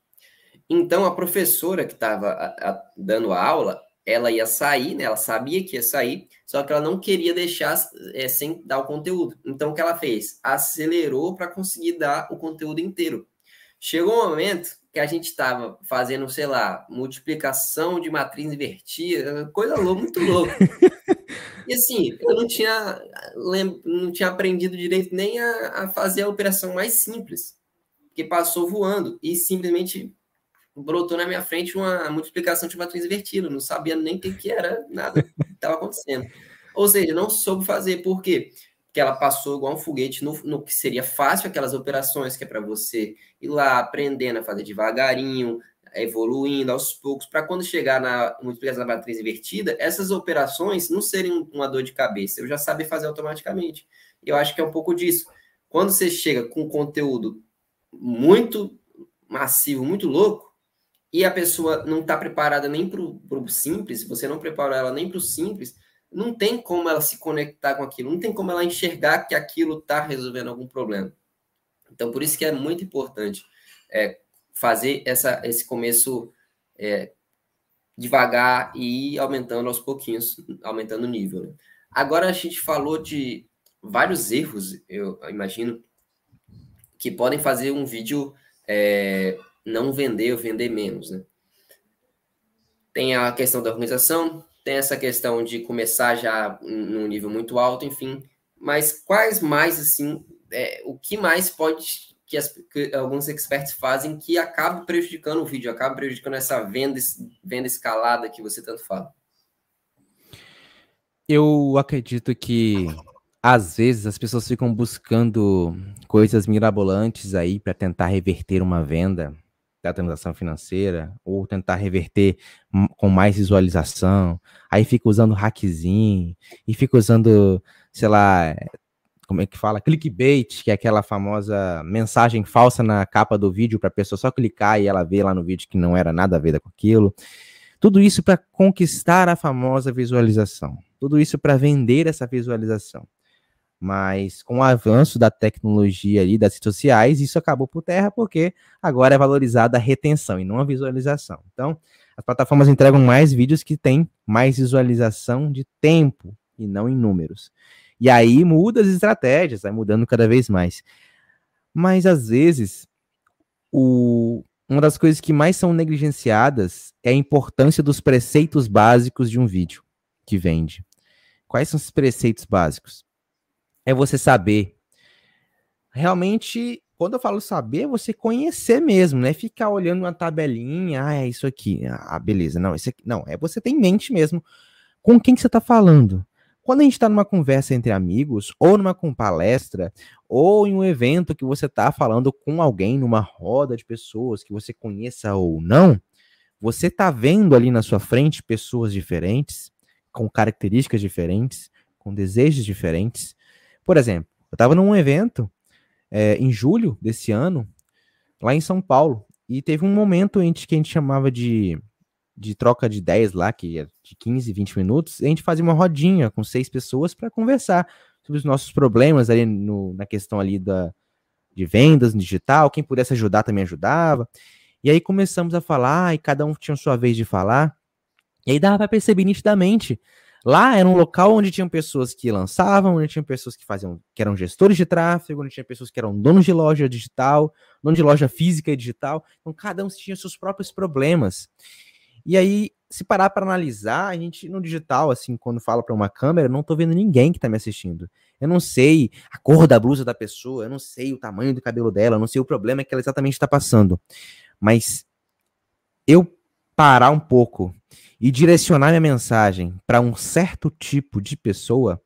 Então, a professora que estava dando a aula, ela ia sair, né? Ela sabia que ia sair, só que ela não queria deixar é, sem dar o conteúdo. Então, o que ela fez? Acelerou para conseguir dar o conteúdo inteiro. Chegou um momento que a gente estava fazendo, sei lá, multiplicação de matriz invertida, coisa louca, muito louca. E assim, eu não tinha, não tinha aprendido direito nem a, a fazer a operação mais simples, que passou voando e simplesmente brotou na minha frente uma multiplicação de matriz invertida, não sabia nem o que, que era, nada estava acontecendo. Ou seja, não soube fazer, por quê? Que ela passou igual um foguete no, no que seria fácil, aquelas operações que é para você ir lá aprendendo a fazer devagarinho, evoluindo aos poucos, para quando chegar na multiplicação da matriz invertida, essas operações não serem uma dor de cabeça, eu já sabia fazer automaticamente. Eu acho que é um pouco disso. Quando você chega com conteúdo muito massivo, muito louco, e a pessoa não está preparada nem para o simples, você não preparou ela nem para o simples, não tem como ela se conectar com aquilo, não tem como ela enxergar que aquilo está resolvendo algum problema. Então, por isso que é muito importante é, fazer essa, esse começo é, devagar e ir aumentando aos pouquinhos, aumentando o nível. Né? Agora a gente falou de vários erros, eu imagino, que podem fazer um vídeo é, não vender ou vender menos. Né? Tem a questão da organização, tem essa questão de começar já num nível muito alto, enfim. Mas quais mais, assim, é, o que mais pode que, as, que, alguns experts fazem que acaba prejudicando o vídeo, acaba prejudicando essa venda, venda escalada que você tanto fala? Eu acredito que às vezes as pessoas ficam buscando coisas mirabolantes aí para tentar reverter uma venda da transação financeira, ou tentar reverter com mais visualização, aí fica usando hackzinho, e fica usando, sei lá, como é que fala? Clickbait, que é aquela famosa mensagem falsa na capa do vídeo para a pessoa só clicar e ela ver lá no vídeo que não era nada a ver com aquilo. Tudo isso para conquistar a famosa visualização. Tudo isso para vender essa visualização. Mas com o avanço da tecnologia e das redes sociais, isso acabou por terra porque agora é valorizada a retenção e não a visualização. Então, as plataformas entregam mais vídeos que têm mais visualização de tempo e não em números. E aí muda as estratégias, vai mudando cada vez mais. Mas às vezes, o, uma das coisas que mais são negligenciadas é a importância dos preceitos básicos de um vídeo que vende. Quais são os preceitos básicos? É você saber. Realmente, quando eu falo saber, é você conhecer mesmo, né? Ficar olhando uma tabelinha, ah, é isso aqui. Ah, beleza. Não, isso aqui. Não, é você ter em mente mesmo com quem que você está falando. Quando a gente está numa conversa entre amigos, ou numa palestra, ou em um evento que você está falando com alguém, numa roda de pessoas que você conheça ou não, você está vendo ali na sua frente pessoas diferentes, com características diferentes, com desejos diferentes. Por exemplo, eu estava num evento é, em julho desse ano, lá em São Paulo, e teve um momento em que a gente chamava de de troca de ideias lá, que é de 15, 20 minutos, a gente fazia uma rodinha com seis pessoas para conversar sobre os nossos problemas ali no, na questão ali da, de vendas no digital, quem pudesse ajudar também ajudava. E aí começamos a falar, e cada um tinha sua vez de falar, e aí dava para perceber nitidamente. Lá era um local onde tinham pessoas que lançavam, onde tinham pessoas que faziam, que eram gestores de tráfego, onde tinha pessoas que eram donos de loja digital, donos de loja física e digital. Então cada um tinha seus próprios problemas. E aí, se parar para analisar, a gente no digital, assim, quando fala para uma câmera, não tô vendo ninguém que tá me assistindo. Eu não sei a cor da blusa da pessoa, eu não sei o tamanho do cabelo dela, eu não sei o problema que ela exatamente está passando. Mas eu parar um pouco e direcionar minha mensagem para um certo tipo de pessoa,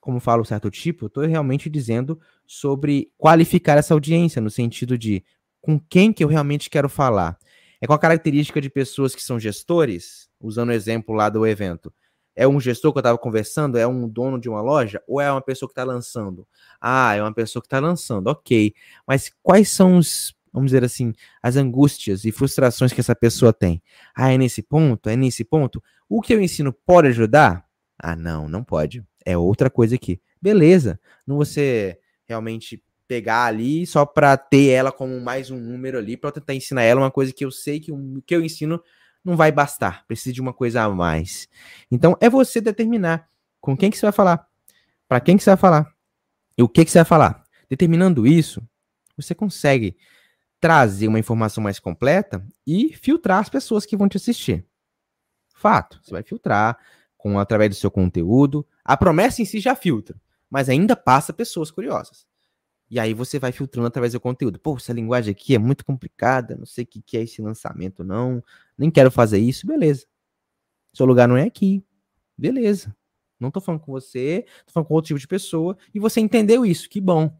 como falo certo tipo, estou realmente dizendo sobre qualificar essa audiência, no sentido de com quem que eu realmente quero falar. É com a característica de pessoas que são gestores, usando o exemplo lá do evento. É um gestor que eu estava conversando? É um dono de uma loja? Ou é uma pessoa que está lançando? Ah, é uma pessoa que está lançando, ok. Mas quais são os, vamos dizer assim, as angústias e frustrações que essa pessoa tem? Ah, é nesse ponto? É nesse ponto? O que eu ensino pode ajudar? Ah, não, não pode. É outra coisa aqui. Beleza. Não você realmente pegar ali só para ter ela como mais um número ali, para tentar ensinar ela uma coisa que eu sei que o que eu ensino não vai bastar, precisa de uma coisa a mais. Então é você determinar com quem que você vai falar, para quem que você vai falar e o que que você vai falar. Determinando isso, você consegue trazer uma informação mais completa e filtrar as pessoas que vão te assistir. Fato, você vai filtrar com através do seu conteúdo. A promessa em si já filtra, mas ainda passa pessoas curiosas. E aí você vai filtrando através do conteúdo. Pô, essa linguagem aqui é muito complicada, não sei o que é esse lançamento, não. Nem quero fazer isso, beleza. Seu lugar não é aqui. Beleza. Não tô falando com você, tô falando com outro tipo de pessoa, e você entendeu isso, que bom.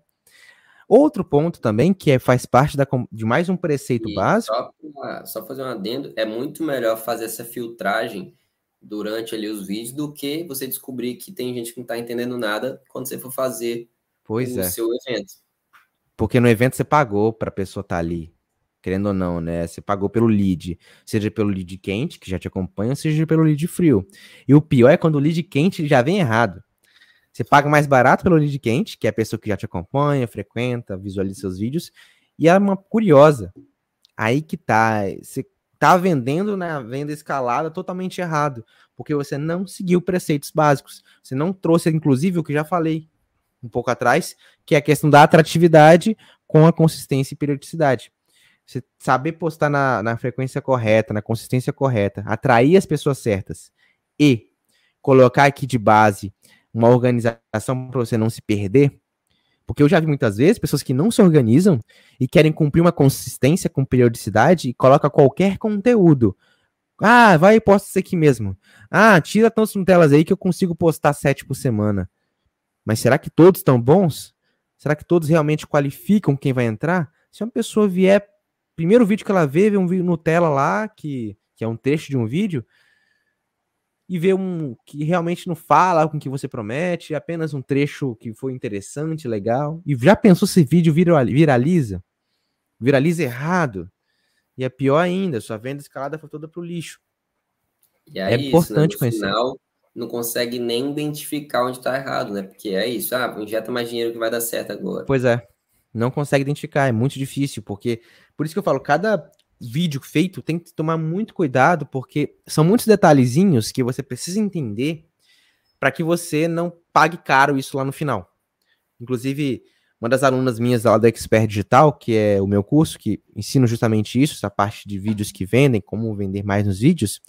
Outro ponto também, que é, faz parte da, de mais um preceito e básico. Só, pra, só fazer um adendo, é muito melhor fazer essa filtragem durante ali os vídeos do que você descobrir que tem gente que não está entendendo nada quando você for fazer pois o é. seu evento. Porque no evento você pagou para a pessoa estar tá ali, querendo ou não, né? Você pagou pelo lead, seja pelo lead quente, que já te acompanha, seja pelo lead frio. E o pior é quando o lead quente já vem errado. Você paga mais barato pelo lead quente, que é a pessoa que já te acompanha, frequenta, visualiza seus vídeos, e é uma curiosa. Aí que tá, você tá vendendo na venda escalada totalmente errado, porque você não seguiu preceitos básicos. Você não trouxe, inclusive, o que já falei, um pouco atrás, que é a questão da atratividade com a consistência e periodicidade. Você saber postar na, na frequência correta, na consistência correta, atrair as pessoas certas e colocar aqui de base uma organização para você não se perder. Porque eu já vi muitas vezes pessoas que não se organizam e querem cumprir uma consistência com periodicidade e coloca qualquer conteúdo. Ah, vai e posta isso aqui mesmo. Ah, tira tantos Nutelas aí que eu consigo postar sete por semana. Mas será que todos estão bons? Será que todos realmente qualificam quem vai entrar? Se uma pessoa vier, primeiro vídeo que ela vê, vê um vídeo Nutella lá, que, que é um trecho de um vídeo, e vê um que realmente não fala com o que você promete, apenas um trecho que foi interessante, legal, e já pensou se vídeo viraliza? Viraliza errado. E é pior ainda, sua venda escalada foi toda pro lixo. E é, é isso, importante né? conhecer. Final, não consegue nem identificar onde está errado, né? Porque é isso, ah, injeta mais dinheiro que vai dar certo agora. Pois é, não consegue identificar, é muito difícil, porque por isso que eu falo, cada vídeo feito tem que tomar muito cuidado, porque são muitos detalhezinhos que você precisa entender para que você não pague caro isso lá no final. Inclusive, uma das alunas minhas lá do Expert Digital, que é o meu curso, que ensina justamente isso, essa parte de vídeos que vendem, como vender mais nos vídeos,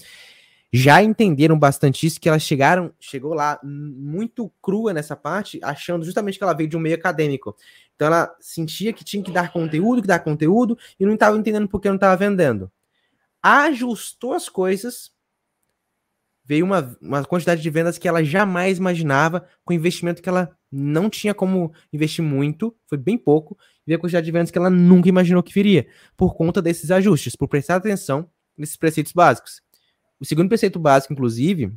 já entenderam bastante isso, que elas chegaram, chegou lá muito crua nessa parte, achando justamente que ela veio de um meio acadêmico. Então ela sentia que tinha que dar conteúdo, que dar conteúdo, e não estava entendendo porque não estava vendendo. Ajustou as coisas, veio uma, uma quantidade de vendas que ela jamais imaginava, com investimento que ela não tinha como investir muito, foi bem pouco, e veio a quantidade de vendas que ela nunca imaginou que viria, por conta desses ajustes, por prestar atenção nesses preceitos básicos. O segundo preceito básico, inclusive,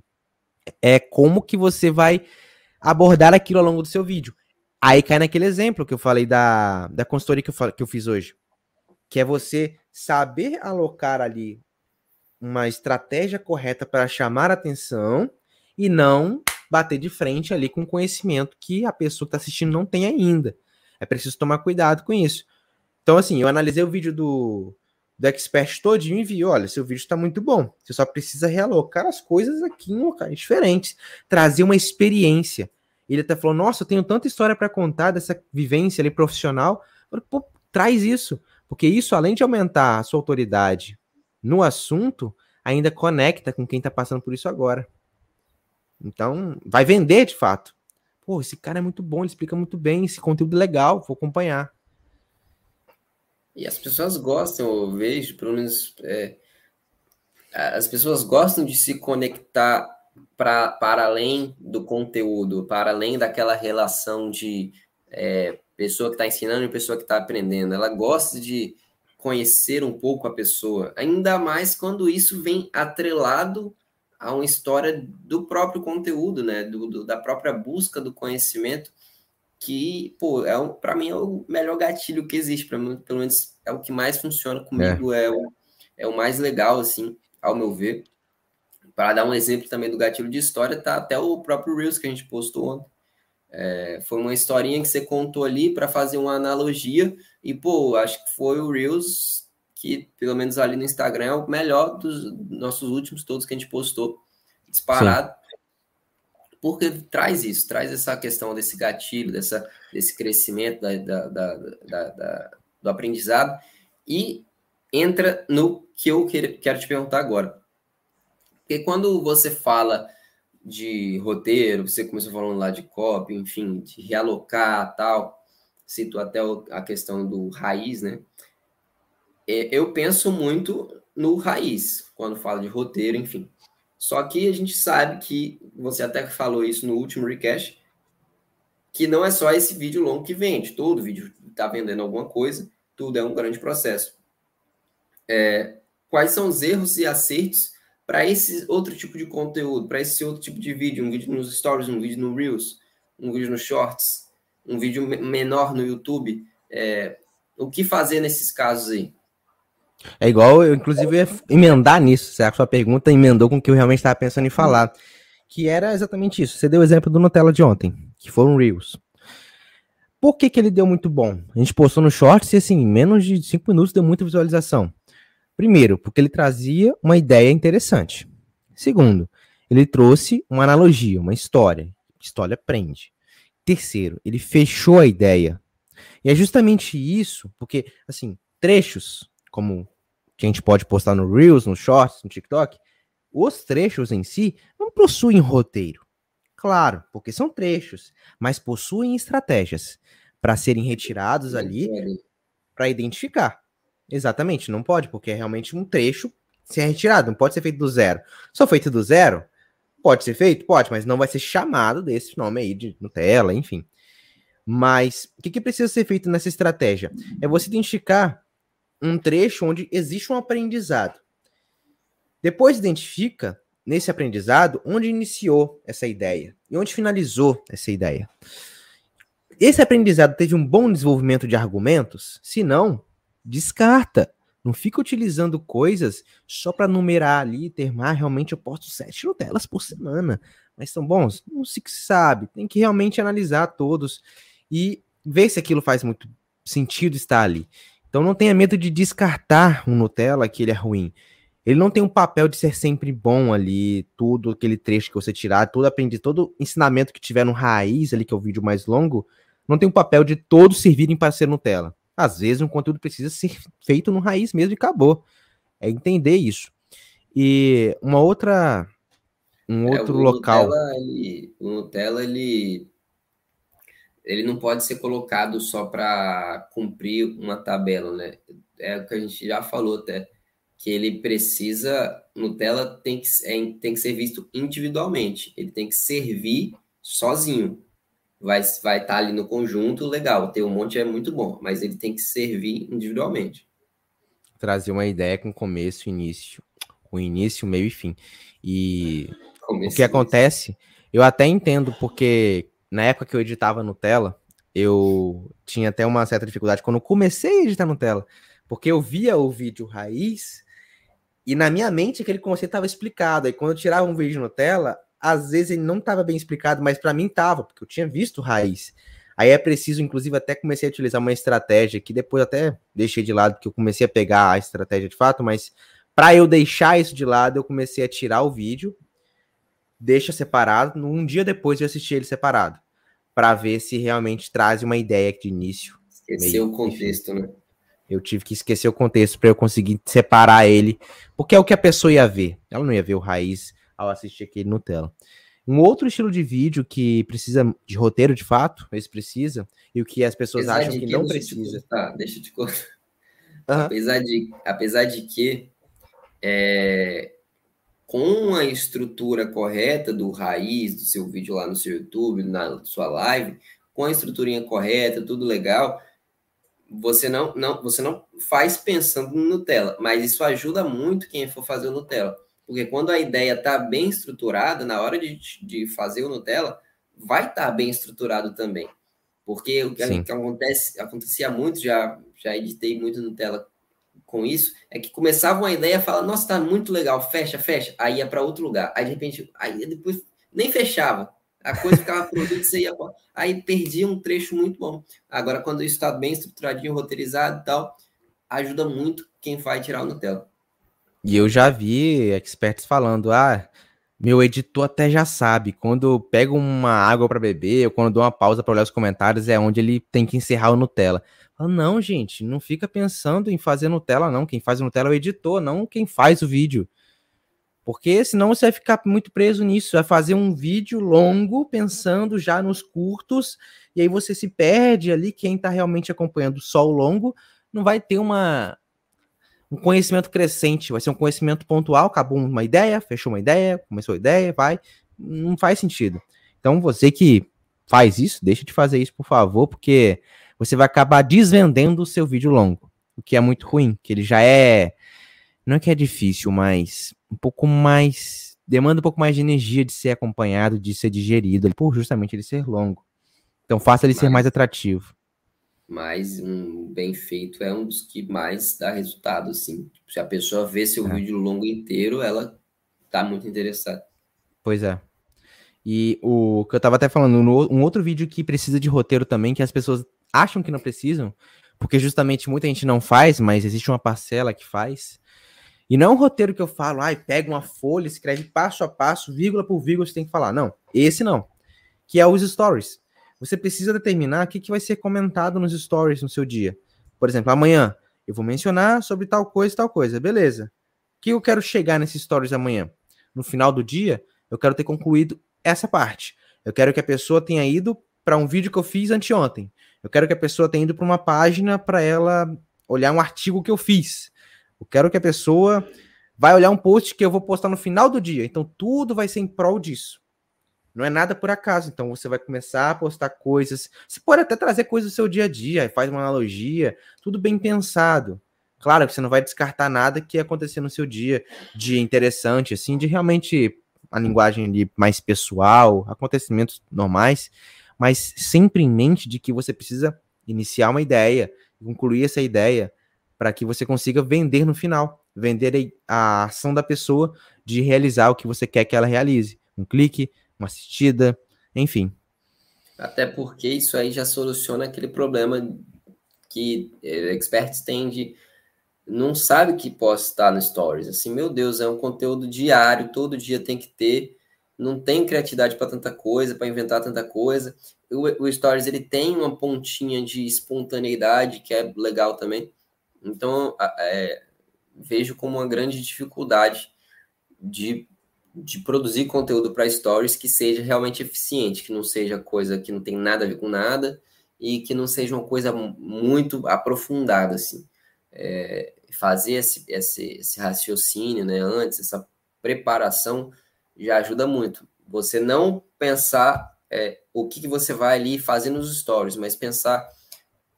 é como que você vai abordar aquilo ao longo do seu vídeo. Aí cai naquele exemplo que eu falei da, da consultoria que eu, que eu fiz hoje. Que é você saber alocar ali uma estratégia correta para chamar atenção e não bater de frente ali com conhecimento que a pessoa que está assistindo não tem ainda. É preciso tomar cuidado com isso. Então, assim, eu analisei o vídeo do, do expert todinho e olha, seu vídeo está muito bom. Você só precisa realocar as coisas aqui em locais diferentes, trazer uma experiência. Ele até falou, nossa, eu tenho tanta história para contar dessa vivência ali profissional. Falei, Pô, traz isso, porque isso, além de aumentar a sua autoridade no assunto, ainda conecta com quem está passando por isso agora. Então, vai vender de fato. Pô, esse cara é muito bom, ele explica muito bem, esse conteúdo é legal, vou acompanhar. E as pessoas gostam, eu vejo, pelo menos é, as pessoas gostam de se conectar pra, para além do conteúdo, para além daquela relação de é, pessoa que está ensinando e pessoa que está aprendendo. Ela gosta de conhecer um pouco a pessoa, ainda mais quando isso vem atrelado a uma história do próprio conteúdo, né? Do, do da própria busca do conhecimento que, pô, é para mim é o melhor gatilho que existe, para mim, pelo menos é o que mais funciona comigo, é, é o, é o mais legal, assim, ao meu ver. Para dar um exemplo também do gatilho de história, tá até o próprio Reels que a gente postou ontem. É, foi uma historinha que você contou ali para fazer uma analogia, e, pô, acho que foi o Reels que, pelo menos ali no Instagram, é o melhor dos nossos últimos todos que a gente postou, disparado. Sim porque traz isso, traz essa questão desse gatilho, dessa, desse crescimento da, da, da, do aprendizado e entra no que eu quero te perguntar agora. Porque quando você fala de roteiro, você começou falando lá de copy, enfim, de realocar tal, cito até a questão do raiz, né? É, eu penso muito no raiz, quando falo de roteiro, enfim. Só que a gente sabe que, você até falou isso no último recast, que não é só esse vídeo longo que vende, todo vídeo está vendendo alguma coisa, tudo é um grande processo. É, quais são os erros e acertos para esse outro tipo de conteúdo, para esse outro tipo de vídeo, um vídeo nos stories, um vídeo no Reels, um vídeo no Shorts, um vídeo menor no YouTube? É, o que fazer nesses casos aí? É igual, eu inclusive ia emendar nisso, a sua pergunta emendou com o que eu realmente estava pensando em falar, que era exatamente isso. Você deu o exemplo do Nutella de ontem, que foram Reels. Por que, que ele deu muito bom? A gente postou no Shorts e, assim, em menos de 5 minutos deu muita visualização. Primeiro, porque ele trazia uma ideia interessante. Segundo, ele trouxe uma analogia, uma história. História prende. Terceiro, ele fechou a ideia. E é justamente isso, porque, assim, trechos como que a gente pode postar no Reels, no Shorts, no TikTok, os trechos em si não possuem roteiro. Claro, porque são trechos, mas possuem estratégias para serem retirados ali para identificar. Exatamente, não pode, porque é realmente um trecho ser retirado, não pode ser feito do zero. Só feito do zero, pode ser feito? Pode, mas não vai ser chamado desse nome aí de Nutella, enfim. Mas o que, que precisa ser feito nessa estratégia? É você identificar um trecho onde existe um aprendizado. Depois identifica nesse aprendizado onde iniciou essa ideia e onde finalizou essa ideia. Esse aprendizado teve um bom desenvolvimento de argumentos? Se não, descarta. Não fica utilizando coisas só para numerar ali, termar. Realmente eu posto sete Nutellas por semana. Mas são bons? Não se sabe. Tem que realmente analisar todos e ver se aquilo faz muito sentido estar ali. Então não tenha medo de descartar um Nutella que ele é ruim. Ele não tem um papel de ser sempre bom ali, tudo aquele trecho que você tirar, todo aprendi, todo ensinamento que tiver no raiz ali, que é o vídeo mais longo, não tem um papel de todos servirem para ser Nutella. Às vezes um conteúdo precisa ser feito no raiz mesmo e acabou. É entender isso. E uma outra um é, outro é, o local. Nutella, ele, o Nutella ele ele não pode ser colocado só para cumprir uma tabela, né? É o que a gente já falou até que ele precisa Nutella tem que, é, tem que ser visto individualmente. Ele tem que servir sozinho. Vai vai estar tá ali no conjunto, legal. Ter um monte é muito bom, mas ele tem que servir individualmente. Trazer uma ideia com começo, início, com início, meio e fim. E começo, o que acontece, eu até entendo porque na época que eu editava Nutella, eu tinha até uma certa dificuldade quando comecei a editar Nutella, porque eu via o vídeo raiz e na minha mente aquele conceito estava explicado. Aí quando eu tirava um vídeo no tela, às vezes ele não estava bem explicado, mas para mim estava, porque eu tinha visto raiz. Aí é preciso, inclusive, até comecei a utilizar uma estratégia que depois até deixei de lado, porque eu comecei a pegar a estratégia de fato, mas para eu deixar isso de lado, eu comecei a tirar o vídeo, deixa separado, um dia depois eu assisti ele separado, para ver se realmente traz uma ideia de início. Esquecer o contexto, né? Eu tive que esquecer o contexto para eu conseguir separar ele, porque é o que a pessoa ia ver. Ela não ia ver o raiz ao assistir aquele Nutella. Um outro estilo de vídeo que precisa de roteiro de fato, esse precisa, e o que as pessoas apesar acham que, que não precisa. Tá, deixa eu te contar. Uhum. Apesar, de, apesar de que é, com a estrutura correta do raiz do seu vídeo lá no seu YouTube, na sua live, com a estruturinha correta, tudo legal, você não, não, você não faz pensando no Nutella, mas isso ajuda muito quem for fazer o Nutella. Porque quando a ideia está bem estruturada, na hora de, de fazer o Nutella, vai estar tá bem estruturado também. Porque o que, acontece, acontecia muito, já, já editei muito Nutella com isso, é que começava uma ideia, fala, nossa, tá muito legal, fecha, fecha, aí ia para outro lugar. Aí de repente, aí depois nem fechava a coisa ficava produto, você ia. Aí perdia um trecho muito bom. Agora, quando isso está bem estruturadinho, roteirizado e tal, ajuda muito quem vai tirar o Nutella. E eu já vi experts falando: ah, meu editor até já sabe, quando pego uma água para beber, ou quando dou uma pausa para olhar os comentários, é onde ele tem que encerrar o Nutella. Ah, não, gente, não fica pensando em fazer Nutella, não. Quem faz Nutella é o editor, não quem faz o vídeo. Porque senão você vai ficar muito preso nisso, vai fazer um vídeo longo pensando já nos curtos, e aí você se perde ali, quem está realmente acompanhando só o longo, não vai ter uma um conhecimento crescente, vai ser um conhecimento pontual, acabou uma ideia, fechou uma ideia, começou a ideia, vai, não faz sentido. Então você que faz isso, deixa de fazer isso, por favor, porque você vai acabar desvendendo o seu vídeo longo, o que é muito ruim, que ele já é não é que é difícil, mas um pouco mais. demanda um pouco mais de energia de ser acompanhado, de ser digerido, por justamente ele ser longo. Então faça ele mas, ser mais atrativo. Mas um bem feito é um dos que mais dá resultado, assim. Se a pessoa vê seu é. vídeo longo inteiro, ela tá muito interessada. Pois é. E o que eu tava até falando, um outro vídeo que precisa de roteiro também, que as pessoas acham que não precisam, porque justamente muita gente não faz, mas existe uma parcela que faz, e não é um roteiro que eu falo, ai, pega uma folha, escreve passo a passo, vírgula por vírgula, você tem que falar. Não, esse não. Que é os stories. Você precisa determinar o que, que vai ser comentado nos stories no seu dia. Por exemplo, amanhã eu vou mencionar sobre tal coisa e tal coisa. Beleza. O que eu quero chegar nesses stories amanhã? No final do dia, eu quero ter concluído essa parte. Eu quero que a pessoa tenha ido para um vídeo que eu fiz anteontem. Eu quero que a pessoa tenha ido para uma página para ela olhar um artigo que eu fiz. Eu quero que a pessoa vai olhar um post que eu vou postar no final do dia. Então tudo vai ser em prol disso. Não é nada por acaso. Então você vai começar a postar coisas. Você pode até trazer coisas do seu dia a dia, faz uma analogia, tudo bem pensado. Claro que você não vai descartar nada que acontecer no seu dia de interessante, assim, de realmente a linguagem ali mais pessoal, acontecimentos normais, mas sempre em mente de que você precisa iniciar uma ideia, concluir essa ideia, para que você consiga vender no final, vender a ação da pessoa de realizar o que você quer que ela realize. Um clique, uma assistida, enfim. Até porque isso aí já soluciona aquele problema que eh, experts têm de não sabe que postar no stories. Assim, meu Deus, é um conteúdo diário, todo dia tem que ter. Não tem criatividade para tanta coisa, para inventar tanta coisa. O, o stories ele tem uma pontinha de espontaneidade que é legal também. Então, é, vejo como uma grande dificuldade de, de produzir conteúdo para stories que seja realmente eficiente, que não seja coisa que não tem nada a ver com nada e que não seja uma coisa muito aprofundada, assim. É, fazer esse, esse, esse raciocínio né, antes, essa preparação, já ajuda muito. Você não pensar é, o que, que você vai ali fazer nos stories, mas pensar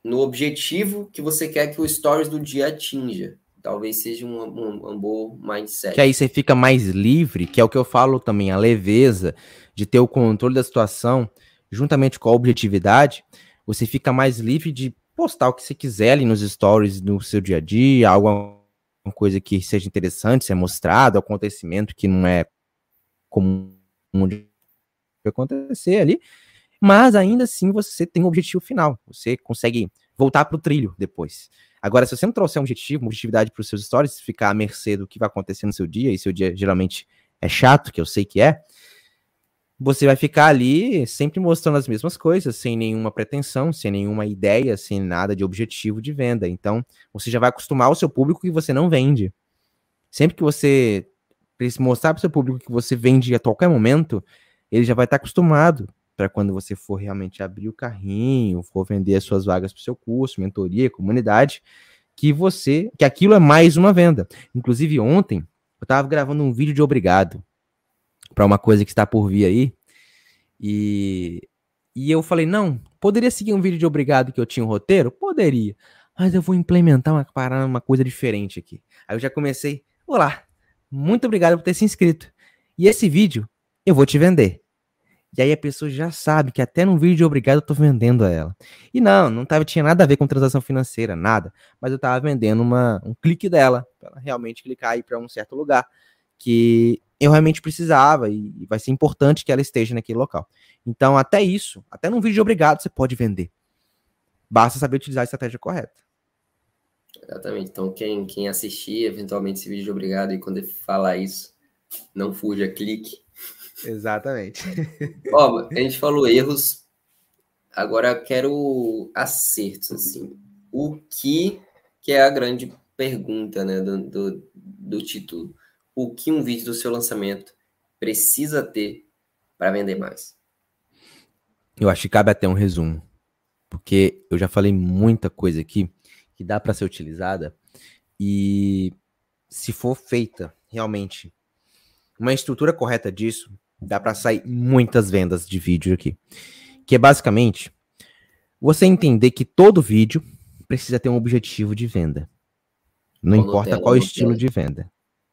no objetivo que você quer que o stories do dia atinja. Talvez seja um, um, um bom mindset. Que aí você fica mais livre, que é o que eu falo também, a leveza de ter o controle da situação, juntamente com a objetividade, você fica mais livre de postar o que você quiser ali nos stories no seu dia a dia, alguma coisa que seja interessante ser mostrado, acontecimento que não é comum de acontecer ali, mas ainda assim você tem um objetivo final, você consegue voltar para o trilho depois. Agora, se você não trouxer um objetivo, uma objetividade para os seus stories, ficar à mercê do que vai acontecer no seu dia, e seu dia geralmente é chato, que eu sei que é, você vai ficar ali sempre mostrando as mesmas coisas, sem nenhuma pretensão, sem nenhuma ideia, sem nada de objetivo de venda. Então, você já vai acostumar o seu público que você não vende. Sempre que você mostrar para o seu público que você vende a qualquer momento, ele já vai estar acostumado para quando você for realmente abrir o carrinho, for vender as suas vagas para o seu curso, mentoria, comunidade, que você, que aquilo é mais uma venda. Inclusive ontem eu estava gravando um vídeo de obrigado para uma coisa que está por vir aí. E, e eu falei, não, poderia seguir um vídeo de obrigado que eu tinha um roteiro? Poderia. Mas eu vou implementar uma, uma coisa diferente aqui. Aí eu já comecei, olá, muito obrigado por ter se inscrito. E esse vídeo eu vou te vender. E aí a pessoa já sabe que até no vídeo de obrigado eu tô vendendo a ela. E não, não tava, tinha nada a ver com transação financeira, nada. Mas eu tava vendendo uma, um clique dela, para ela realmente clicar aí para um certo lugar que eu realmente precisava e vai ser importante que ela esteja naquele local. Então, até isso, até num vídeo de obrigado, você pode vender. Basta saber utilizar a estratégia correta. Exatamente. Então, quem, quem assistir eventualmente esse vídeo de obrigado e quando ele falar isso, não fuja, clique. Exatamente. Ó, a gente falou erros, agora eu quero acertos, assim. O que, que é a grande pergunta né, do, do, do título? o que um vídeo do seu lançamento precisa ter para vender mais? Eu acho que cabe até um resumo, porque eu já falei muita coisa aqui que dá para ser utilizada e se for feita realmente uma estrutura correta disso, dá para sair muitas vendas de vídeo aqui. Que é basicamente você entender que todo vídeo precisa ter um objetivo de venda. Não importa qual estilo de venda.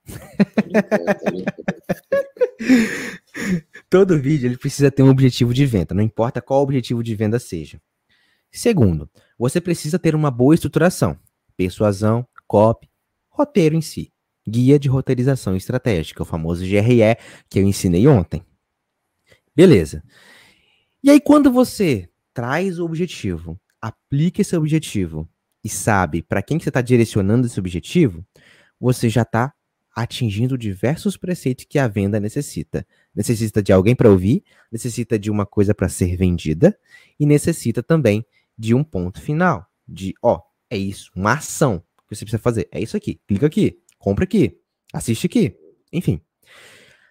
Todo vídeo ele precisa ter um objetivo de venda, não importa qual objetivo de venda seja. Segundo, você precisa ter uma boa estruturação, persuasão, copy, roteiro em si, guia de roteirização estratégica, o famoso GRE que eu ensinei ontem. Beleza. E aí quando você traz o objetivo, aplica esse objetivo e sabe para quem que você está direcionando esse objetivo, você já está atingindo diversos preceitos que a venda necessita. Necessita de alguém para ouvir, necessita de uma coisa para ser vendida e necessita também de um ponto final, de, ó, é isso, uma ação que você precisa fazer. É isso aqui, clica aqui, compra aqui, assiste aqui, enfim.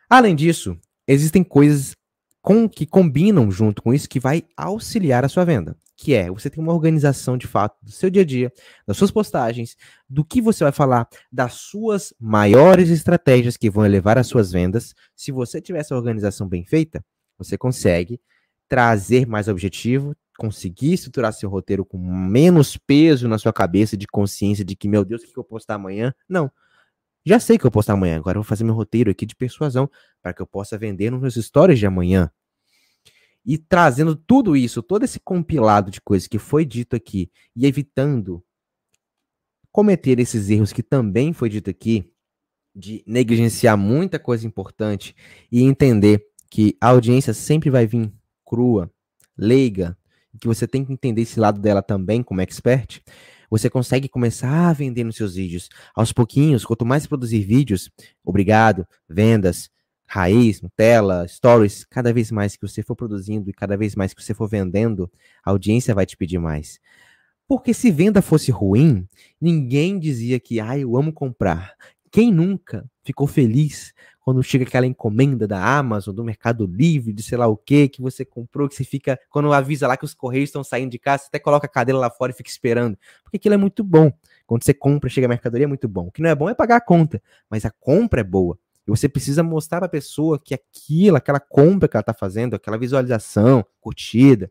Além disso, existem coisas com, que combinam junto com isso que vai auxiliar a sua venda que é você tem uma organização de fato do seu dia a dia, das suas postagens, do que você vai falar, das suas maiores estratégias que vão elevar as suas vendas. Se você tiver essa organização bem feita, você consegue trazer mais objetivo, conseguir estruturar seu roteiro com menos peso na sua cabeça de consciência de que, meu Deus, o que eu postar amanhã? Não. Já sei que eu postar amanhã, agora eu vou fazer meu roteiro aqui de persuasão para que eu possa vender nos meus stories de amanhã e trazendo tudo isso, todo esse compilado de coisas que foi dito aqui e evitando cometer esses erros que também foi dito aqui, de negligenciar muita coisa importante e entender que a audiência sempre vai vir crua, leiga, que você tem que entender esse lado dela também como expert, você consegue começar a vender nos seus vídeos. Aos pouquinhos, quanto mais produzir vídeos, obrigado, vendas, raiz, Nutella, stories, cada vez mais que você for produzindo e cada vez mais que você for vendendo, a audiência vai te pedir mais. Porque se venda fosse ruim, ninguém dizia que, ah, eu amo comprar. Quem nunca ficou feliz quando chega aquela encomenda da Amazon, do Mercado Livre, de sei lá o que, que você comprou, que você fica, quando avisa lá que os correios estão saindo de casa, você até coloca a cadeira lá fora e fica esperando, porque aquilo é muito bom. Quando você compra, chega a mercadoria, é muito bom. O que não é bom é pagar a conta, mas a compra é boa. E você precisa mostrar para a pessoa que aquilo, aquela compra que ela está fazendo, aquela visualização, curtida,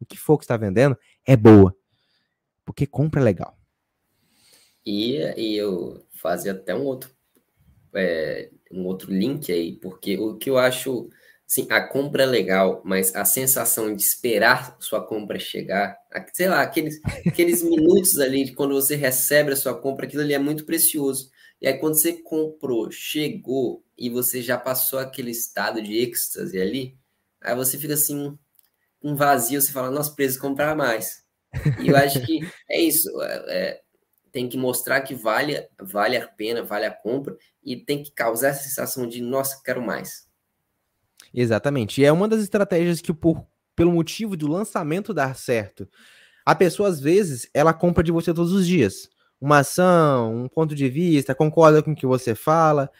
o que for que está vendendo, é boa. Porque compra é legal. E, e eu fazia até um outro, é, um outro link aí, porque o que eu acho, sim, a compra é legal, mas a sensação de esperar sua compra chegar, sei lá, aqueles, aqueles minutos ali de quando você recebe a sua compra, aquilo ali é muito precioso. E aí, quando você comprou, chegou e você já passou aquele estado de êxtase ali, aí você fica assim, um vazio, você fala, nossa, preciso comprar mais. E eu acho que é isso. É, é, tem que mostrar que vale, vale a pena, vale a compra, e tem que causar essa sensação de, nossa, quero mais. Exatamente. E é uma das estratégias que, por, pelo motivo do lançamento dar certo, a pessoa, às vezes, ela compra de você todos os dias uma ação, um ponto de vista, concorda com o que você fala.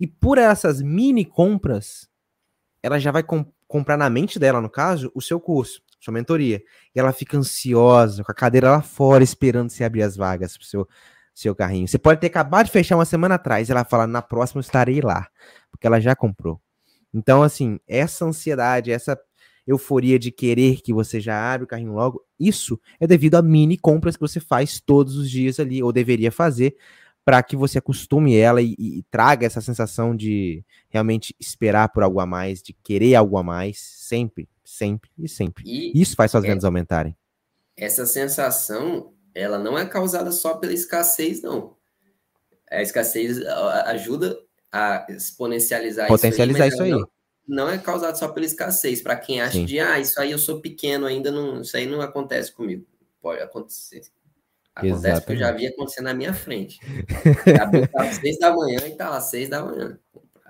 E por essas mini compras, ela já vai comp comprar na mente dela, no caso, o seu curso, sua mentoria. E ela fica ansiosa, com a cadeira lá fora, esperando você abrir as vagas pro seu, seu carrinho. Você pode ter acabado de fechar uma semana atrás, ela fala, na próxima eu estarei lá, porque ela já comprou. Então, assim, essa ansiedade, essa euforia de querer que você já abre o carrinho logo, isso é devido a mini compras que você faz todos os dias ali, ou deveria fazer, para que você acostume ela e, e, traga essa sensação de realmente esperar por algo a mais, de querer algo a mais, sempre, sempre e sempre. E isso faz suas é, vendas aumentarem. Essa sensação, ela não é causada só pela escassez, não. A escassez ajuda a exponencializar Potencializar isso aí. Isso aí. Não, não é causado só pela escassez. Para quem acha Sim. de, ah, isso aí eu sou pequeno ainda, não, isso aí não acontece comigo. Pode acontecer. Acontece Exatamente. porque eu já vi acontecer na minha frente. Abriu às seis da manhã e tá lá seis da manhã.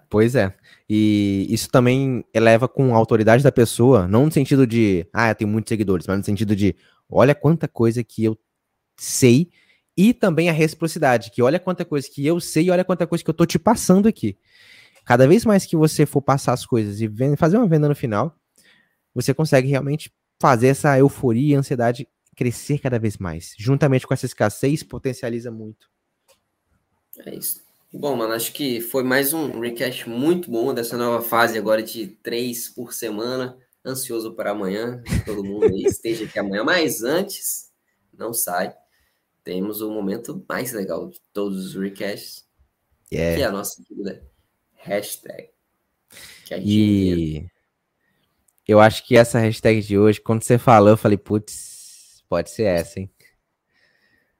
Pois é. E isso também eleva com a autoridade da pessoa, não no sentido de, ah, tenho muitos seguidores, mas no sentido de, olha quanta coisa que eu sei, e também a reciprocidade, que olha quanta coisa que eu sei e olha quanta coisa que eu tô te passando aqui. Cada vez mais que você for passar as coisas e fazer uma venda no final, você consegue realmente fazer essa euforia e ansiedade crescer cada vez mais. Juntamente com essa escassez, potencializa muito. É isso. Bom, mano, acho que foi mais um recast muito bom dessa nova fase agora de três por semana. Ansioso para amanhã. Todo mundo aí esteja aqui amanhã. Mas antes, não sai. Temos o momento mais legal de todos os recasts. Yeah. Que é a nossa querida hashtag. e eu acho que essa hashtag de hoje, quando você falou, eu falei, putz, pode ser essa, hein?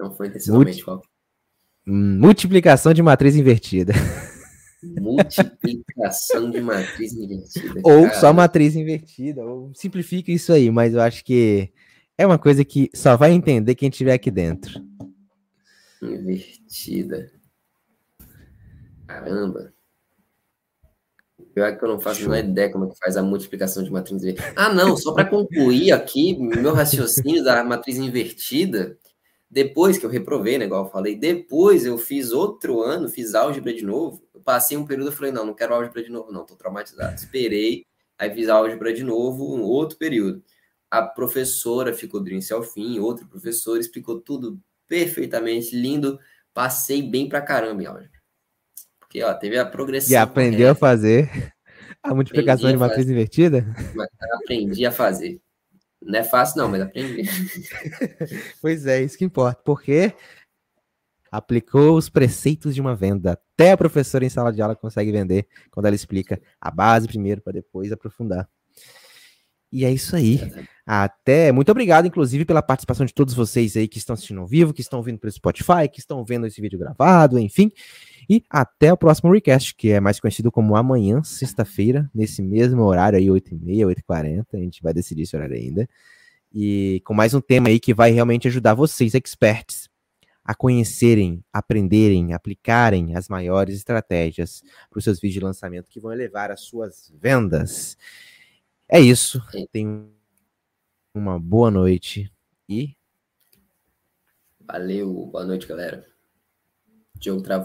Não foi intencionalmente Multi... Multiplicação de matriz invertida. Multiplicação de matriz invertida. Ou cara. só matriz invertida. Ou simplifica isso aí, mas eu acho que é uma coisa que só vai entender quem estiver aqui dentro. Invertida. Caramba. Pior é que eu não faço nenhuma ideia como é que faz a multiplicação de matriz invertida. Ah, não, só para concluir aqui, meu raciocínio da matriz invertida, depois que eu reprovei, né, igual eu falei, depois eu fiz outro ano, fiz álgebra de novo, eu passei um período e falei, não, não quero álgebra de novo, não, tô traumatizado. Esperei, aí fiz álgebra de novo, um outro período. A professora ficou do início ao fim, outro professor explicou tudo perfeitamente, lindo, passei bem pra caramba em álgebra. Porque, ó, teve a progressão. E aprendeu a fazer a multiplicação aprendi de matriz fazer. invertida? Aprendi a fazer. Não é fácil, não, mas aprendi. pois é, isso que importa. Porque aplicou os preceitos de uma venda. Até a professora em sala de aula consegue vender quando ela explica a base primeiro para depois aprofundar. E é isso aí. Até. Muito obrigado, inclusive, pela participação de todos vocês aí que estão assistindo ao vivo, que estão vindo pelo Spotify, que estão vendo esse vídeo gravado, enfim. E até o próximo recast, que é mais conhecido como amanhã, sexta-feira, nesse mesmo horário aí, 8h30, 8h40. A gente vai decidir esse horário ainda. E com mais um tema aí que vai realmente ajudar vocês, experts, a conhecerem, aprenderem, aplicarem as maiores estratégias para os seus vídeos de lançamento que vão elevar as suas vendas. É isso. Tenham uma boa noite e. Valeu, boa noite, galera. Diogo travou.